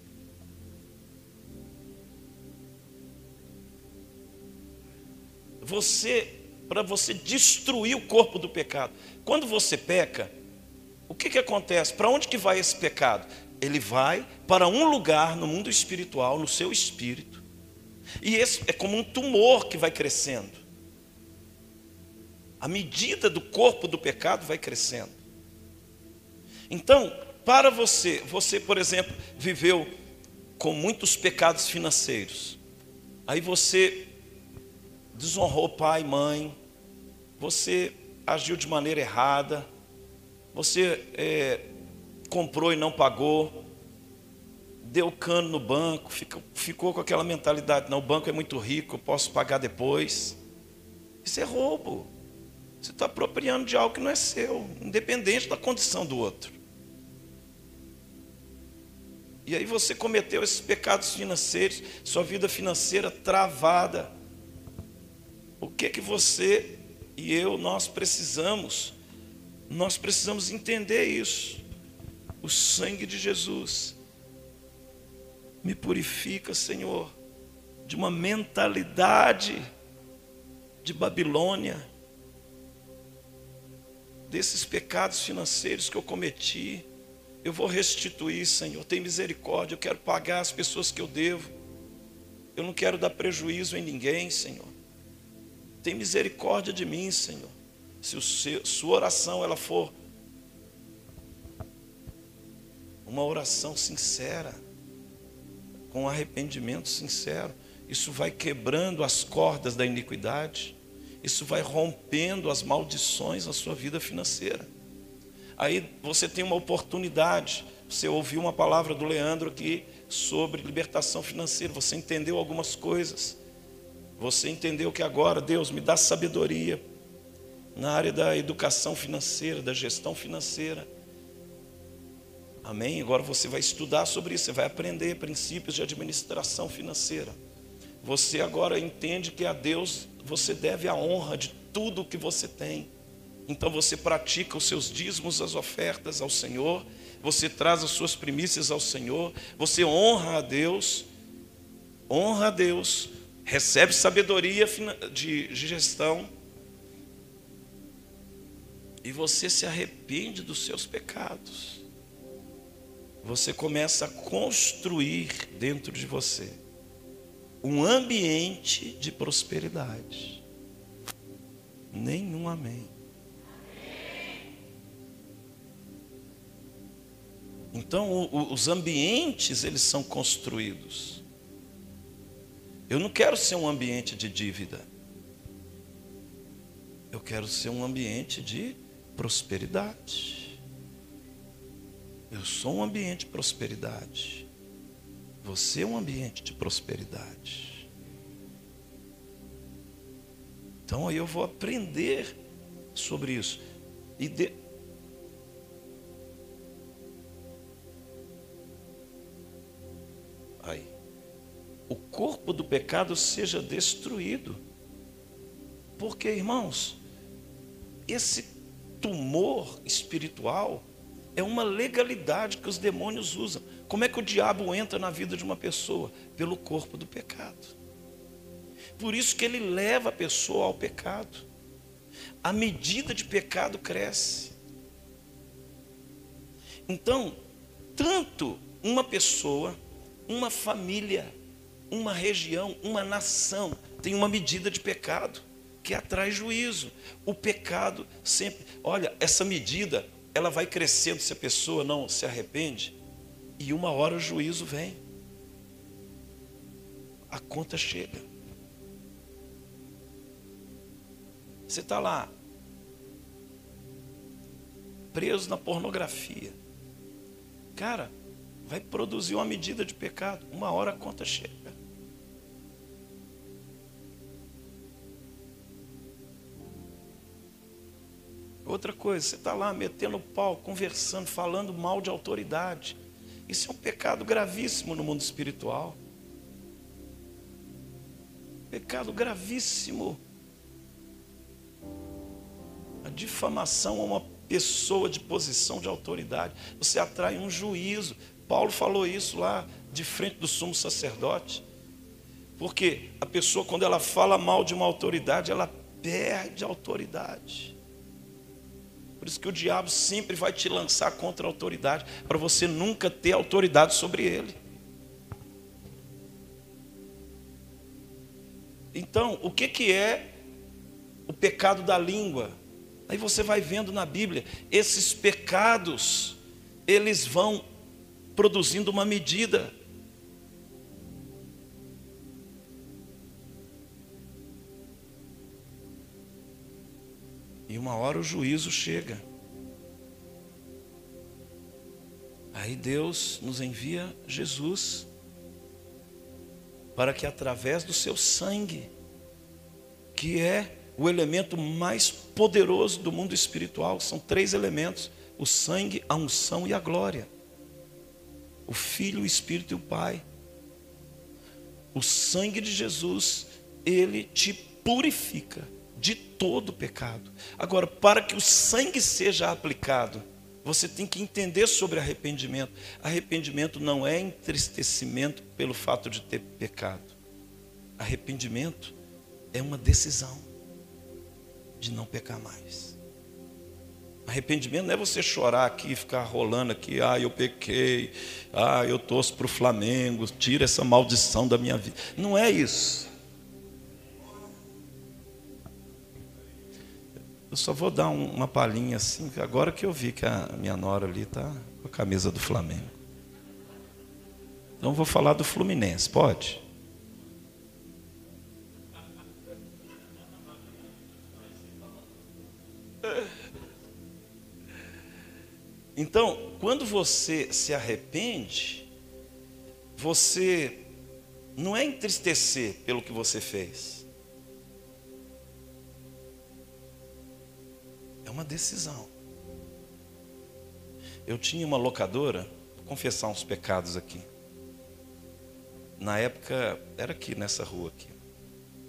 você para você destruir o corpo do pecado. Quando você peca, o que, que acontece? Para onde que vai esse pecado? Ele vai para um lugar no mundo espiritual, no seu espírito. E esse é como um tumor que vai crescendo. A medida do corpo do pecado vai crescendo. Então, para você, você, por exemplo, viveu com muitos pecados financeiros. Aí você desonrou pai e mãe, você agiu de maneira errada, você é, comprou e não pagou, deu cano no banco, ficou, ficou com aquela mentalidade: não, o banco é muito rico, eu posso pagar depois. Isso é roubo. Você está apropriando de algo que não é seu, independente da condição do outro. E aí você cometeu esses pecados financeiros, sua vida financeira travada. O que que você e eu nós precisamos? Nós precisamos entender isso. O sangue de Jesus me purifica, Senhor, de uma mentalidade de Babilônia, desses pecados financeiros que eu cometi. Eu vou restituir, Senhor. Tem misericórdia. Eu quero pagar as pessoas que eu devo. Eu não quero dar prejuízo em ninguém, Senhor. Tem misericórdia de mim, Senhor. Se sua oração ela for uma oração sincera, com arrependimento sincero, isso vai quebrando as cordas da iniquidade, isso vai rompendo as maldições na sua vida financeira. Aí você tem uma oportunidade, você ouviu uma palavra do Leandro aqui sobre libertação financeira, você entendeu algumas coisas, você entendeu que agora Deus me dá sabedoria na área da educação financeira, da gestão financeira. Amém? Agora você vai estudar sobre isso, você vai aprender princípios de administração financeira. Você agora entende que a Deus você deve a honra de tudo que você tem. Então você pratica os seus dízimos, as ofertas ao Senhor, você traz as suas primícias ao Senhor, você honra a Deus, honra a Deus, recebe sabedoria de gestão e você se arrepende dos seus pecados. Você começa a construir dentro de você um ambiente de prosperidade. Nenhum amém. Então, os ambientes, eles são construídos. Eu não quero ser um ambiente de dívida. Eu quero ser um ambiente de prosperidade. Eu sou um ambiente de prosperidade. Você é um ambiente de prosperidade. Então aí eu vou aprender sobre isso. E de... Aí. O corpo do pecado seja destruído. Porque, irmãos, esse tumor espiritual é uma legalidade que os demônios usam. Como é que o diabo entra na vida de uma pessoa? Pelo corpo do pecado. Por isso que ele leva a pessoa ao pecado. A medida de pecado cresce. Então, tanto uma pessoa, uma família, uma região, uma nação tem uma medida de pecado que atrai juízo. O pecado sempre, olha, essa medida, ela vai crescendo se a pessoa não se arrepende e uma hora o juízo vem. A conta chega. Você está lá, preso na pornografia. Cara, vai produzir uma medida de pecado. Uma hora a conta chega. Outra coisa, você está lá metendo pau, conversando, falando mal de autoridade. Isso é um pecado gravíssimo no mundo espiritual. Pecado gravíssimo. A difamação a uma pessoa de posição de autoridade. Você atrai um juízo. Paulo falou isso lá de frente do sumo sacerdote. Porque a pessoa, quando ela fala mal de uma autoridade, ela perde a autoridade. Por isso que o diabo sempre vai te lançar contra a autoridade, para você nunca ter autoridade sobre ele. Então, o que, que é o pecado da língua? Aí você vai vendo na Bíblia, esses pecados, eles vão produzindo uma medida E uma hora o juízo chega. Aí Deus nos envia Jesus para que através do seu sangue, que é o elemento mais poderoso do mundo espiritual, são três elementos: o sangue, a unção e a glória. o Filho, o Espírito e o Pai. O sangue de Jesus, ele te purifica de todo pecado. Agora, para que o sangue seja aplicado, você tem que entender sobre arrependimento. Arrependimento não é entristecimento pelo fato de ter pecado. Arrependimento é uma decisão de não pecar mais. Arrependimento não é você chorar aqui e ficar rolando aqui, ah, eu pequei, ah, eu torço para o Flamengo, tira essa maldição da minha vida. Não é isso. Eu só vou dar um, uma palhinha assim, agora que eu vi que a minha nora ali está com a camisa do Flamengo. Então vou falar do Fluminense, pode? Então, quando você se arrepende, você não é entristecer pelo que você fez. Uma decisão. Eu tinha uma locadora, vou confessar uns pecados aqui. Na época, era aqui nessa rua aqui.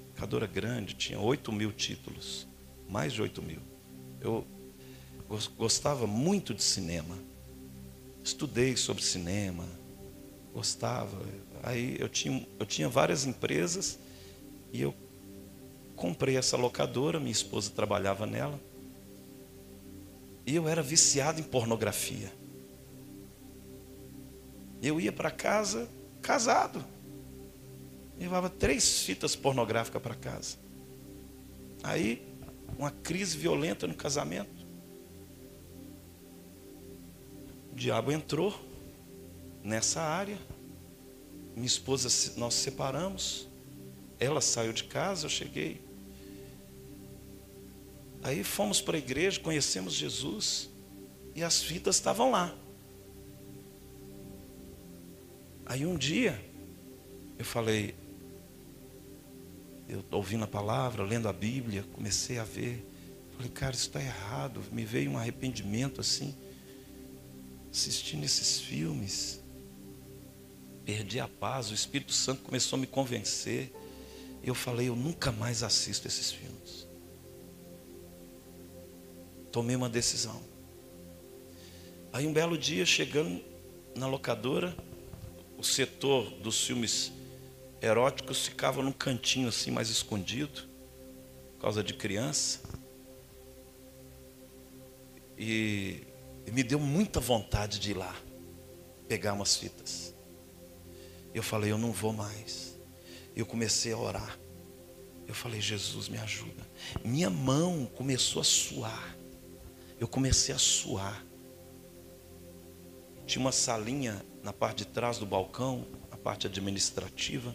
Locadora grande, tinha 8 mil títulos. Mais de 8 mil. Eu gostava muito de cinema. Estudei sobre cinema. Gostava. Aí eu tinha, eu tinha várias empresas e eu comprei essa locadora, minha esposa trabalhava nela. E eu era viciado em pornografia. Eu ia para casa casado. Levava três fitas pornográficas para casa. Aí, uma crise violenta no casamento. O diabo entrou nessa área. Minha esposa, nós separamos. Ela saiu de casa, eu cheguei. Aí fomos para a igreja, conhecemos Jesus e as fitas estavam lá. Aí um dia eu falei, eu ouvindo a palavra, lendo a Bíblia, comecei a ver. Falei, cara, isso está errado. Me veio um arrependimento assim, assistindo esses filmes. Perdi a paz, o Espírito Santo começou a me convencer. Eu falei, eu nunca mais assisto esses filmes tomei uma decisão. Aí um belo dia, chegando na locadora, o setor dos filmes eróticos ficava num cantinho assim mais escondido, por causa de criança. E, e me deu muita vontade de ir lá, pegar umas fitas. Eu falei, eu não vou mais. Eu comecei a orar. Eu falei, Jesus, me ajuda. Minha mão começou a suar eu comecei a suar. Tinha uma salinha na parte de trás do balcão, a parte administrativa,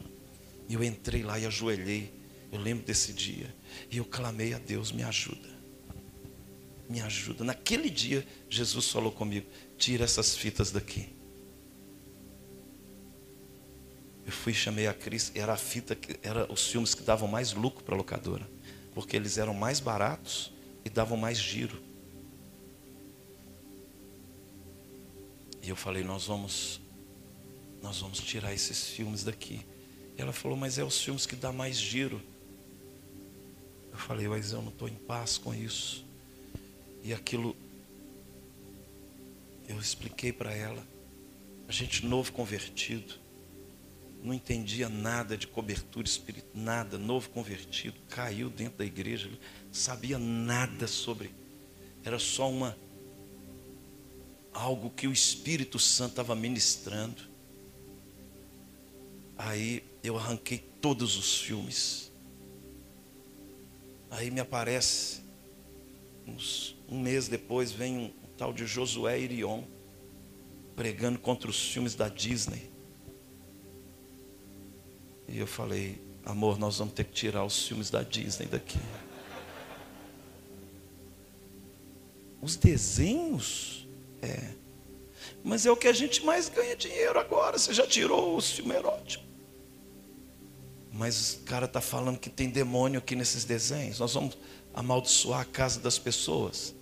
e eu entrei lá e ajoelhei. Eu lembro desse dia. E eu clamei a Deus, me ajuda. Me ajuda. Naquele dia, Jesus falou comigo: tira essas fitas daqui. Eu fui chamei a Cris, era a fita que era os filmes que davam mais lucro para a locadora, porque eles eram mais baratos e davam mais giro. E eu falei, nós vamos, nós vamos tirar esses filmes daqui. E ela falou, mas é os filmes que dá mais giro. Eu falei, mas eu não estou em paz com isso. E aquilo, eu expliquei para ela. A gente novo convertido, não entendia nada de cobertura espiritual, nada, novo convertido, caiu dentro da igreja, sabia nada sobre, era só uma algo que o Espírito Santo estava ministrando. Aí eu arranquei todos os filmes. Aí me aparece, uns, um mês depois, vem um, um tal de Josué Irion, pregando contra os filmes da Disney. E eu falei, amor, nós vamos ter que tirar os filmes da Disney daqui. Os desenhos é. Mas é o que a gente mais ganha dinheiro agora. Você já tirou o filme erótico. Mas o cara está falando que tem demônio aqui nesses desenhos. Nós vamos amaldiçoar a casa das pessoas.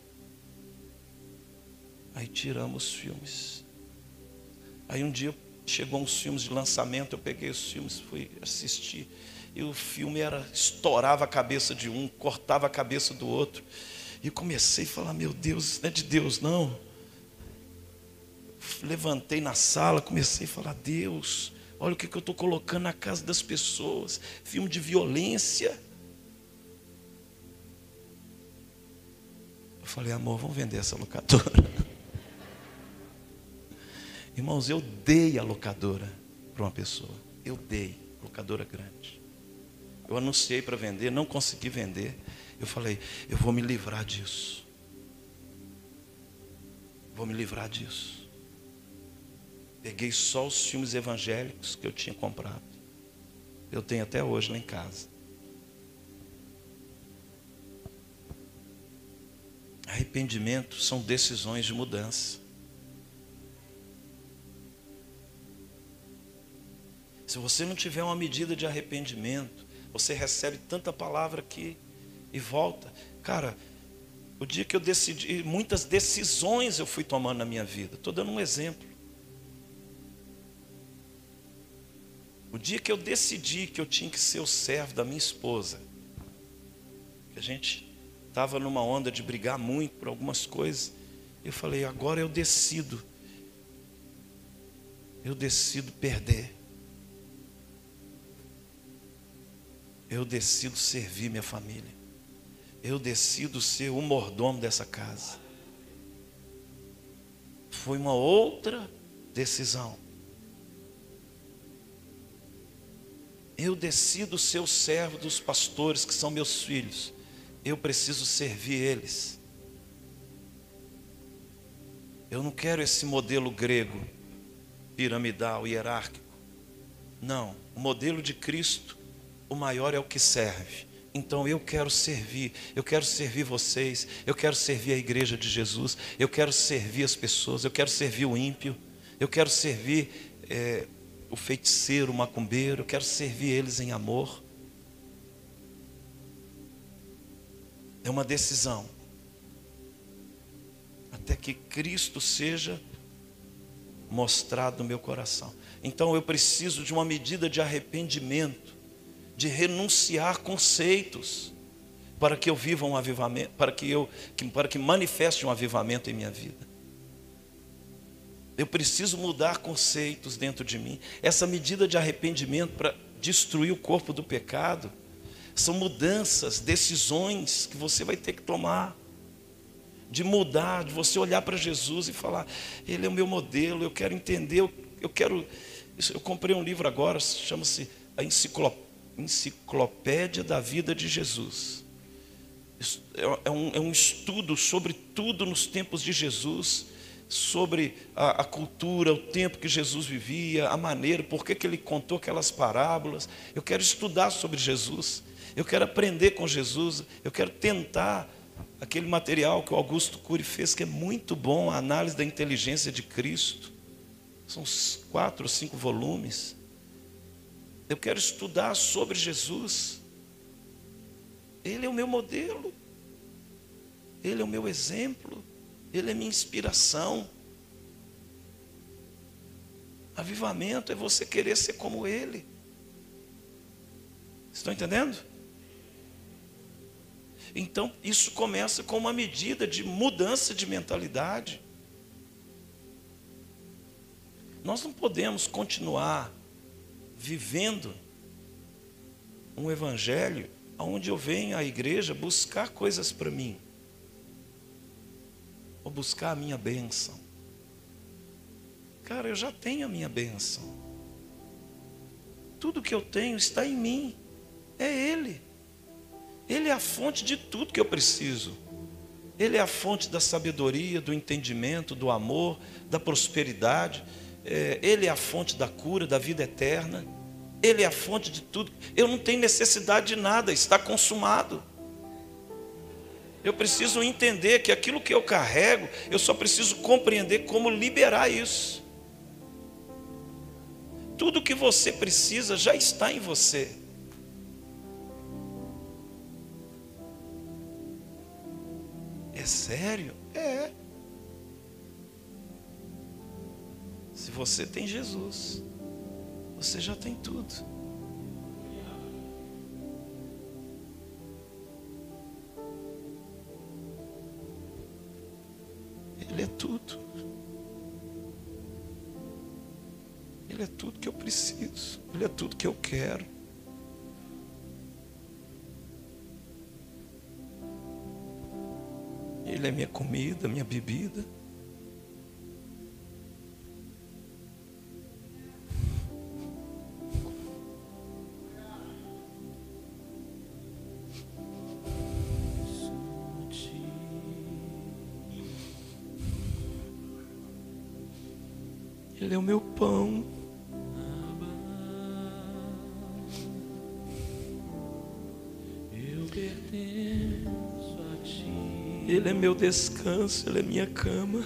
Aí tiramos os filmes. Aí um dia chegou uns filmes de lançamento, eu peguei os filmes, fui assistir. E o filme era estourava a cabeça de um, cortava a cabeça do outro. E comecei a falar, meu Deus, isso não é de Deus, não. Levantei na sala, comecei a falar, Deus, olha o que, que eu estou colocando na casa das pessoas. Filme de violência. Eu falei, amor, vamos vender essa locadora. Irmãos, eu dei a locadora para uma pessoa. Eu dei, locadora grande. Eu anunciei para vender, não consegui vender. Eu falei, eu vou me livrar disso. Vou me livrar disso. Peguei só os filmes evangélicos que eu tinha comprado. Eu tenho até hoje lá em casa. Arrependimento são decisões de mudança. Se você não tiver uma medida de arrependimento, você recebe tanta palavra aqui e volta. Cara, o dia que eu decidi, muitas decisões eu fui tomando na minha vida. Estou dando um exemplo. O dia que eu decidi que eu tinha que ser o servo da minha esposa, a gente estava numa onda de brigar muito por algumas coisas, eu falei: agora eu decido, eu decido perder. Eu decido servir minha família. Eu decido ser o mordomo dessa casa. Foi uma outra decisão. Eu decido ser o servo dos pastores que são meus filhos. Eu preciso servir eles. Eu não quero esse modelo grego, piramidal, hierárquico. Não, o modelo de Cristo o maior é o que serve. Então eu quero servir, eu quero servir vocês, eu quero servir a igreja de Jesus, eu quero servir as pessoas, eu quero servir o ímpio, eu quero servir é, feiticeiro, o macumbeiro, eu quero servir eles em amor. É uma decisão. Até que Cristo seja mostrado no meu coração. Então eu preciso de uma medida de arrependimento de renunciar conceitos para que eu viva um avivamento, para que eu para que manifeste um avivamento em minha vida. Eu preciso mudar conceitos dentro de mim. Essa medida de arrependimento para destruir o corpo do pecado são mudanças, decisões que você vai ter que tomar. De mudar, de você olhar para Jesus e falar: Ele é o meu modelo, eu quero entender, eu, eu quero. Eu comprei um livro agora, chama-se A Enciclopédia da vida de Jesus. É, é um, é um estudo sobre tudo nos tempos de Jesus, sobre a, a, cultura, o tempo que Jesus vivia, a maneira, por que, que ele contou aquelas parábolas. Eu quero estudar sobre Jesus, eu quero aprender com Jesus, eu quero tentar aquele material que o Augusto Cury fez, que é muito bom, a análise da inteligência de Cristo. São quatro ou cinco volumes. Eu quero estudar sobre Jesus. Ele é o meu modelo. Ele é o meu exemplo. Ele é minha inspiração. Avivamento é você querer ser como Ele. Estão entendendo? Então, isso começa com uma medida de mudança de mentalidade. Nós não podemos continuar vivendo um evangelho onde eu venho à igreja buscar coisas para mim, ou buscar a minha bênção. Cara, eu já tenho a minha bênção. Tudo que eu tenho está em mim. É Ele. Ele é a fonte de tudo que eu preciso. Ele é a fonte da sabedoria, do entendimento, do amor, da prosperidade é, Ele é a fonte da cura, da vida eterna. Ele é a fonte de tudo. Eu não tenho necessidade de nada, está consumado. Eu preciso entender que aquilo que eu carrego, eu só preciso compreender como liberar isso. Tudo que você precisa já está em você. É sério? É. você tem Jesus. Você já tem tudo. Tudo que eu quero. Ele é minha comida, minha bebida. Meu descanso, Ele é minha cama.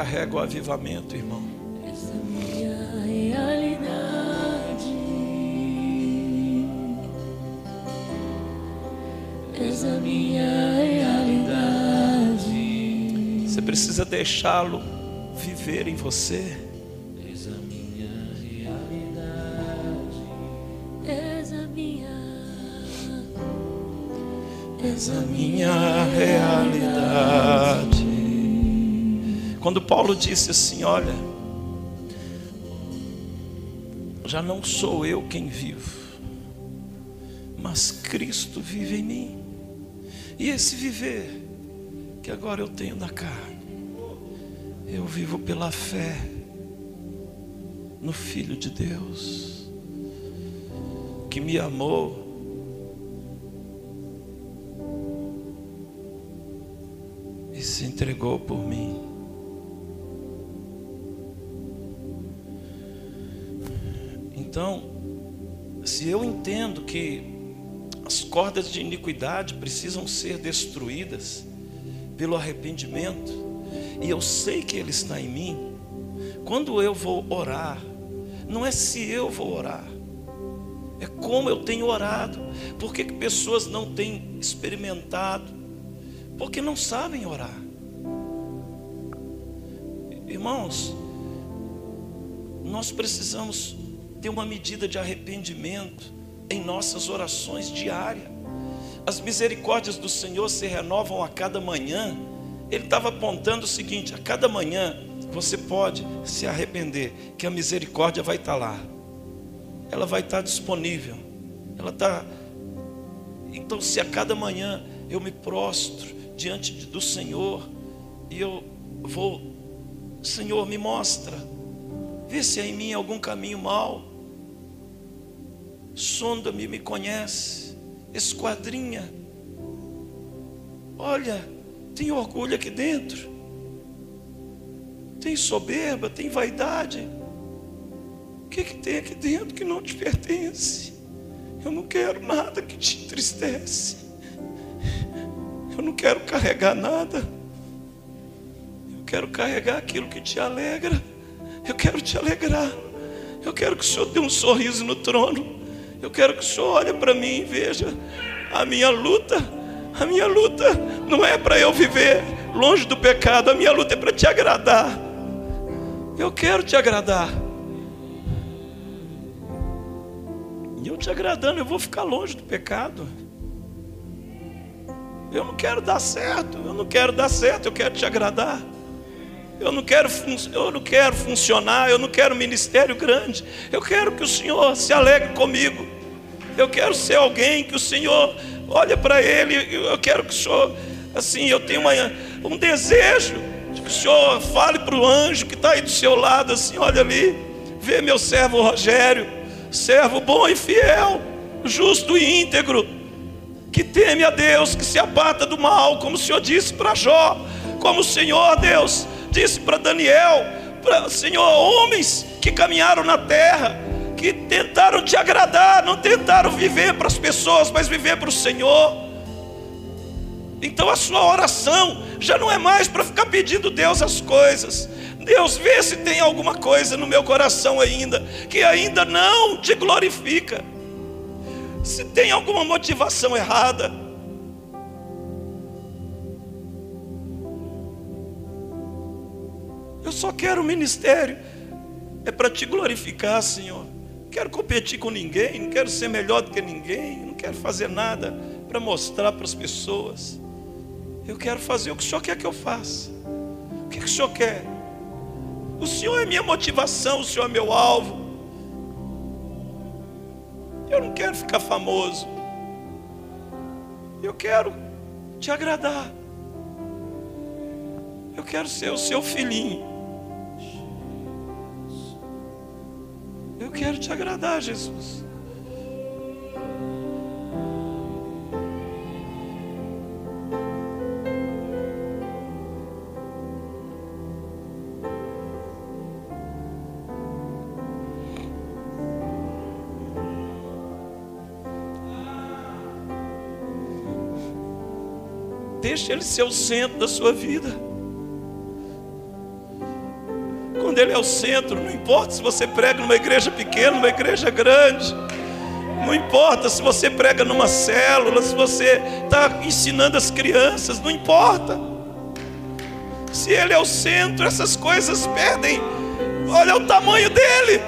Carrega o avivamento, irmão. És a minha realidade. És a minha realidade. Você precisa deixá-lo viver em você. A minha realidade. A minha. A minha realidade. Quando Paulo disse assim: Olha, já não sou eu quem vivo, mas Cristo vive em mim. E esse viver que agora eu tenho na carne, eu vivo pela fé no Filho de Deus, que me amou e se entregou por mim. Então, se eu entendo que as cordas de iniquidade precisam ser destruídas pelo arrependimento, e eu sei que Ele está em mim, quando eu vou orar, não é se eu vou orar, é como eu tenho orado. Por que, que pessoas não têm experimentado? Porque não sabem orar. Irmãos, nós precisamos ter uma medida de arrependimento em nossas orações diárias. As misericórdias do Senhor se renovam a cada manhã. Ele estava apontando o seguinte: a cada manhã você pode se arrepender, que a misericórdia vai estar lá, ela vai estar disponível, ela está. Então, se a cada manhã eu me prostro diante do Senhor e eu vou, Senhor, me mostra, vê se há em mim algum caminho mau, sonda-me, me conhece, esquadrinha, olha, tem orgulho aqui dentro, tem soberba, tem vaidade, o que, que tem aqui dentro que não te pertence? Eu não quero nada que te entristece, eu não quero carregar nada, eu quero carregar aquilo que te alegra, eu quero te alegrar, eu quero que o Senhor dê um sorriso no trono. Eu quero que o Senhor olhe para mim e veja a minha luta. A minha luta não é para eu viver longe do pecado, a minha luta é para te agradar. Eu quero te agradar. E eu te agradando, eu vou ficar longe do pecado. Eu não quero dar certo, eu não quero dar certo, eu quero te agradar. Eu não quero, eu não quero funcionar, eu não quero ministério grande. Eu quero que o Senhor se alegre comigo. Eu quero ser alguém que o Senhor olha para ele. Eu quero que o Senhor, assim, eu tenho uma, um desejo de que o Senhor fale para o anjo que está aí do seu lado, assim, olha ali, vê meu servo Rogério, servo bom e fiel, justo e íntegro, que teme a Deus, que se aparta do mal, como o Senhor disse para Jó, como o Senhor Deus disse para Daniel, para Senhor, homens que caminharam na terra, que tentaram te agradar, não tentaram viver para as pessoas, mas viver para o Senhor. Então a sua oração já não é mais para ficar pedindo Deus as coisas. Deus vê se tem alguma coisa no meu coração ainda que ainda não te glorifica. Se tem alguma motivação errada, eu só quero o ministério, é para te glorificar, Senhor. Não quero competir com ninguém, não quero ser melhor do que ninguém, não quero fazer nada para mostrar para as pessoas. Eu quero fazer o que o Senhor quer que eu faça. O que, que o Senhor quer? O Senhor é minha motivação, o Senhor é meu alvo. Eu não quero ficar famoso. Eu quero te agradar. Eu quero ser o seu filhinho. Eu quero te agradar, Jesus. Deixa Ele ser o centro da sua vida. Quando Ele é o centro, não importa se você prega numa igreja pequena, numa igreja grande. Não importa se você prega numa célula, se você está ensinando as crianças, não importa. Se Ele é o centro, essas coisas perdem. Olha o tamanho dele.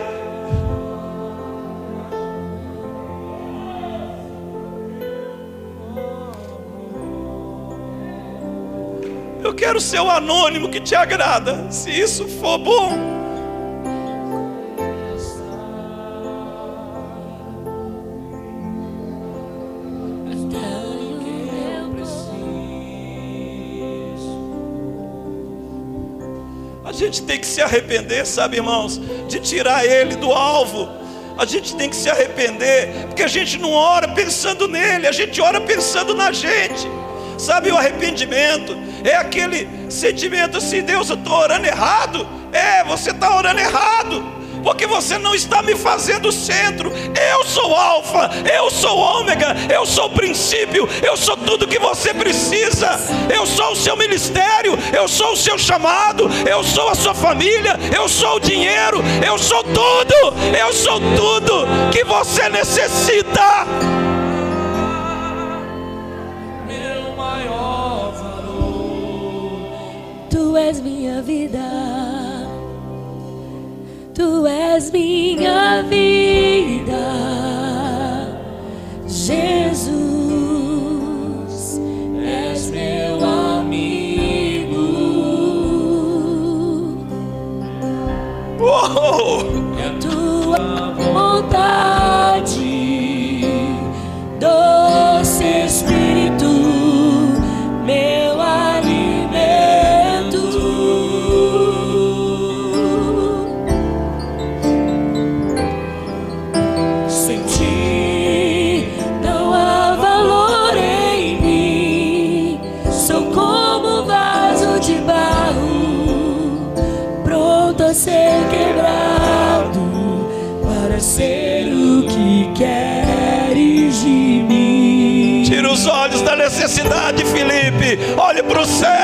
Eu quero ser o anônimo que te agrada. Se isso for bom, a gente tem que se arrepender, sabe, irmãos, de tirar ele do alvo. A gente tem que se arrepender, porque a gente não ora pensando nele, a gente ora pensando na gente. Sabe o arrependimento? É aquele sentimento assim, Deus, eu estou orando errado. É, você está orando errado. Porque você não está me fazendo centro. Eu sou alfa, eu sou ômega, eu sou o princípio, eu sou tudo que você precisa. Eu sou o seu ministério, eu sou o seu chamado, eu sou a sua família, eu sou o dinheiro, eu sou tudo, eu sou tudo que você necessita. Tu és minha vida. Tu és minha vida. Jesus, és meu amigo. Uou! Tua vontade, Olhe para o céu.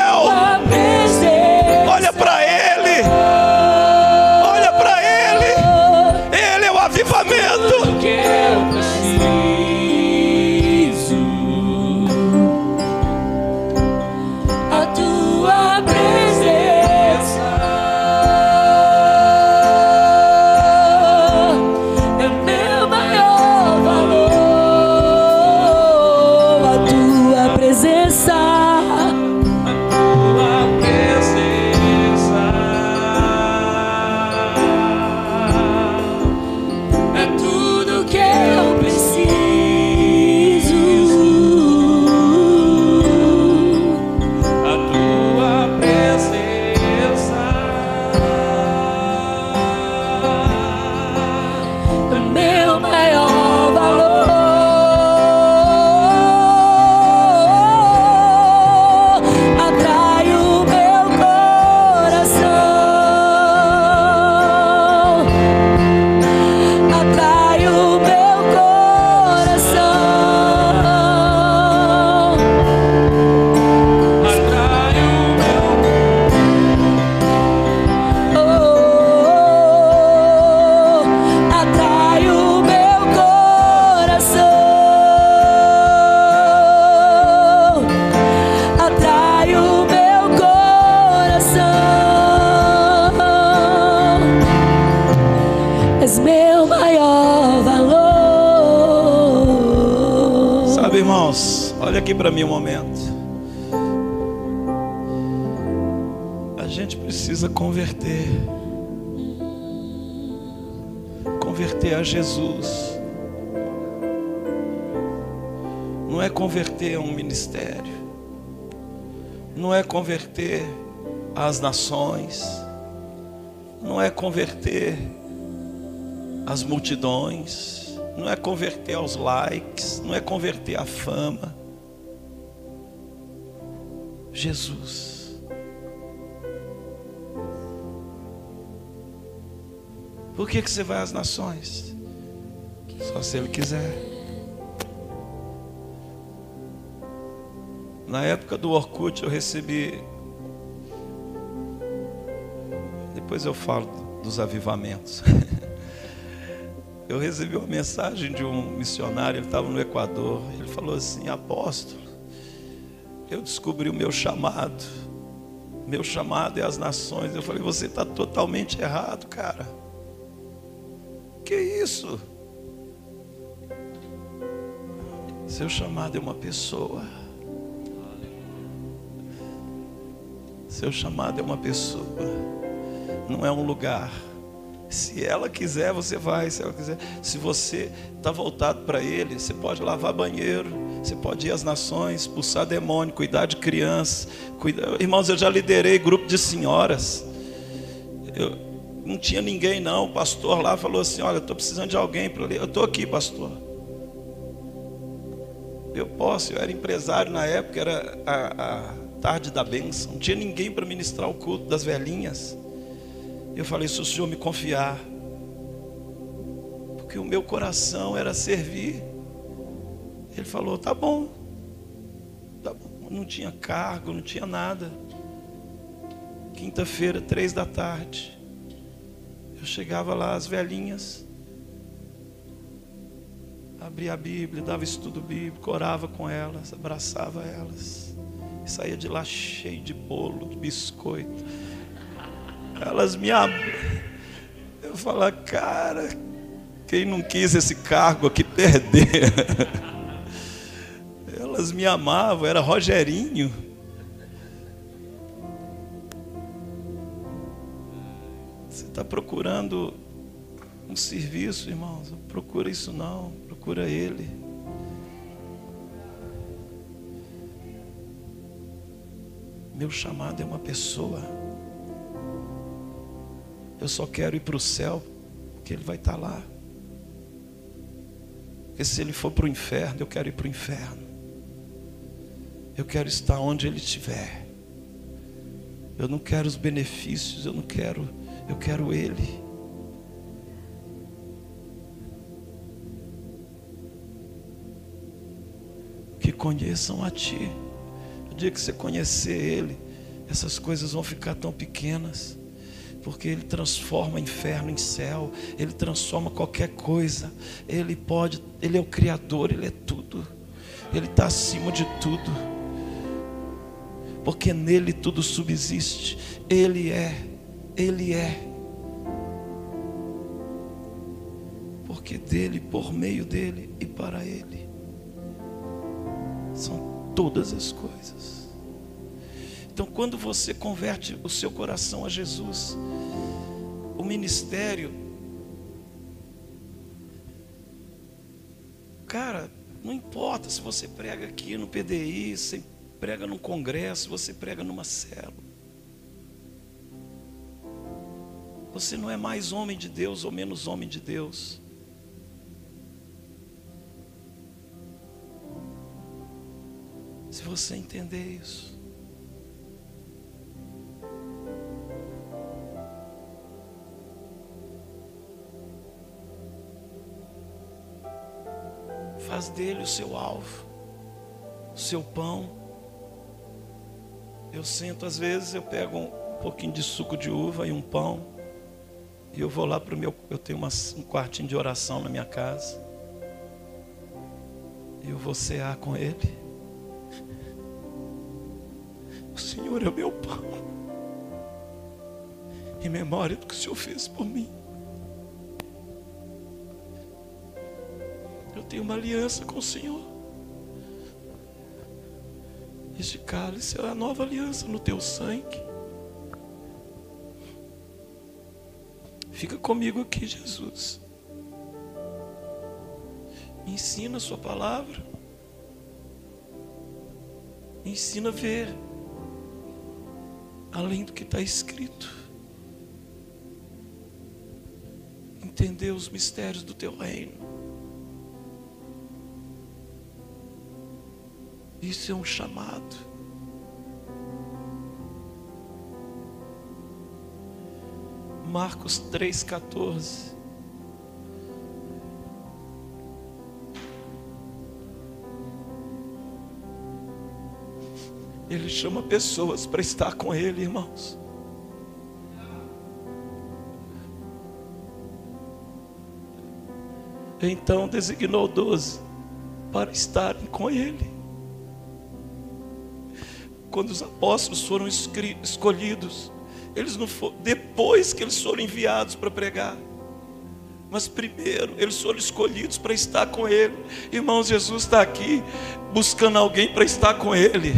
As nações. Não é converter as multidões, não é converter aos likes, não é converter a fama. Jesus. Por que, que você vai às nações? Só se Ele quiser. Na época do Orkut eu recebi. Depois eu falo dos avivamentos. Eu recebi uma mensagem de um missionário, ele estava no Equador. Ele falou assim: Apóstolo, eu descobri o meu chamado. Meu chamado é as nações. Eu falei: Você está totalmente errado, cara. Que isso? Seu chamado é uma pessoa. Seu chamado é uma pessoa, não é um lugar. Se ela quiser, você vai. Se ela quiser, se você está voltado para Ele, você pode lavar banheiro, você pode ir às nações, expulsar demônio, cuidar de crianças. Cuidar... Irmãos, eu já liderei grupo de senhoras. Eu não tinha ninguém não. O pastor lá falou assim: Olha, estou precisando de alguém para ler. Eu estou aqui, pastor. Eu posso. Eu era empresário na época, era a, a tarde da bênção. Não tinha ninguém para ministrar o culto das velhinhas. Eu falei, se o Senhor me confiar, porque o meu coração era servir. Ele falou, tá bom, tá bom. Não tinha cargo, não tinha nada. Quinta-feira, três da tarde, eu chegava lá, as velhinhas, abria a Bíblia, dava estudo bíblico, orava com elas, abraçava elas, saía de lá cheio de bolo, de biscoito. Elas me abrem. Eu falo, cara, quem não quis esse cargo aqui perder. Elas me amavam, era Rogerinho. Você está procurando um serviço, irmãos? Não procura isso não, procura Ele. Meu chamado é uma pessoa. Eu só quero ir para o céu, porque Ele vai estar tá lá. Porque se Ele for para o inferno, eu quero ir para o inferno. Eu quero estar onde Ele estiver. Eu não quero os benefícios, eu não quero, eu quero Ele. Que conheçam a Ti. No dia que você conhecer Ele, essas coisas vão ficar tão pequenas porque Ele transforma inferno em céu, Ele transforma qualquer coisa, Ele pode, Ele é o Criador, Ele é tudo, Ele está acima de tudo, porque nele tudo subsiste, Ele é, Ele é, porque dele, por meio dele e para Ele, são todas as coisas. Então, quando você converte o seu coração a Jesus, o ministério, cara, não importa se você prega aqui no PDI, se prega num congresso, você prega numa célula. Você não é mais homem de Deus ou menos homem de Deus. Se você entender isso. Dele o seu alvo, o seu pão. Eu sento, às vezes, eu pego um pouquinho de suco de uva e um pão, e eu vou lá para o meu. Eu tenho uma, um quartinho de oração na minha casa, e eu vou cear com ele. O Senhor é o meu pão, em memória do que o Senhor fez por mim. Tenho uma aliança com o Senhor. Este cálice é a nova aliança no teu sangue. Fica comigo aqui, Jesus. Me ensina a Sua palavra. Me ensina a ver além do que está escrito. Entender os mistérios do Teu reino. Isso é um chamado. Marcos 3,14. Ele chama pessoas para estar com Ele, irmãos. Então designou doze para estarem com Ele. Quando os apóstolos foram escolhidos, eles não foram, depois que eles foram enviados para pregar. Mas primeiro, eles foram escolhidos para estar com Ele. Irmãos, Jesus está aqui buscando alguém para estar com Ele.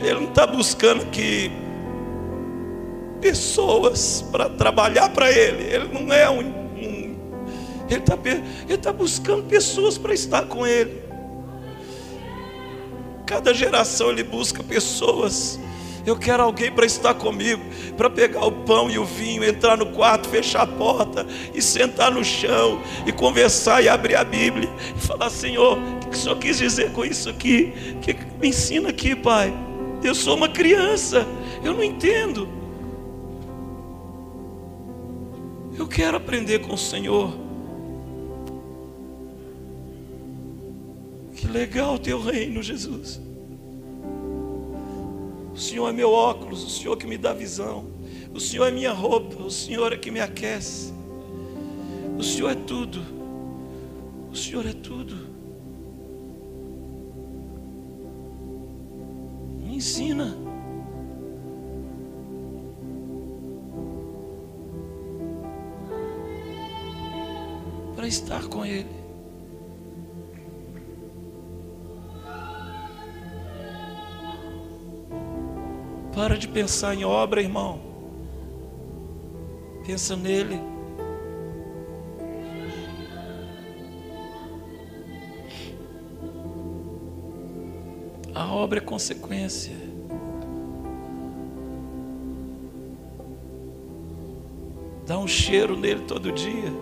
Ele não está buscando que pessoas para trabalhar para Ele. Ele não é um. um ele está ele tá buscando pessoas para estar com Ele. Cada geração ele busca pessoas. Eu quero alguém para estar comigo, para pegar o pão e o vinho, entrar no quarto, fechar a porta e sentar no chão e conversar e abrir a Bíblia e falar: Senhor, o que o Senhor quis dizer com isso aqui? O que me ensina aqui, Pai? Eu sou uma criança, eu não entendo. Eu quero aprender com o Senhor. Que legal o teu reino, Jesus. O Senhor é meu óculos, o Senhor que me dá visão. O Senhor é minha roupa, o Senhor é que me aquece. O Senhor é tudo. O Senhor é tudo. ensina. Para estar com Ele. Para de pensar em obra, irmão. Pensa nele. A obra é consequência. Dá um cheiro nele todo dia.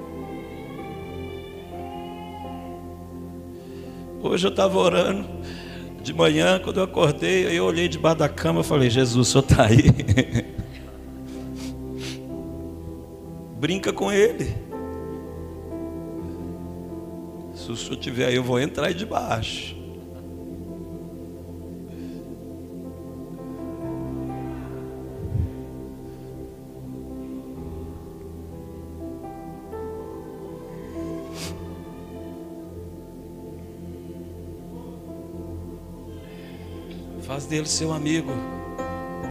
Hoje eu estava orando de manhã, quando eu acordei, eu olhei debaixo da cama e falei, Jesus, o senhor está aí. Brinca com ele. Se o senhor estiver aí, eu vou entrar aí debaixo. Faz dele seu amigo.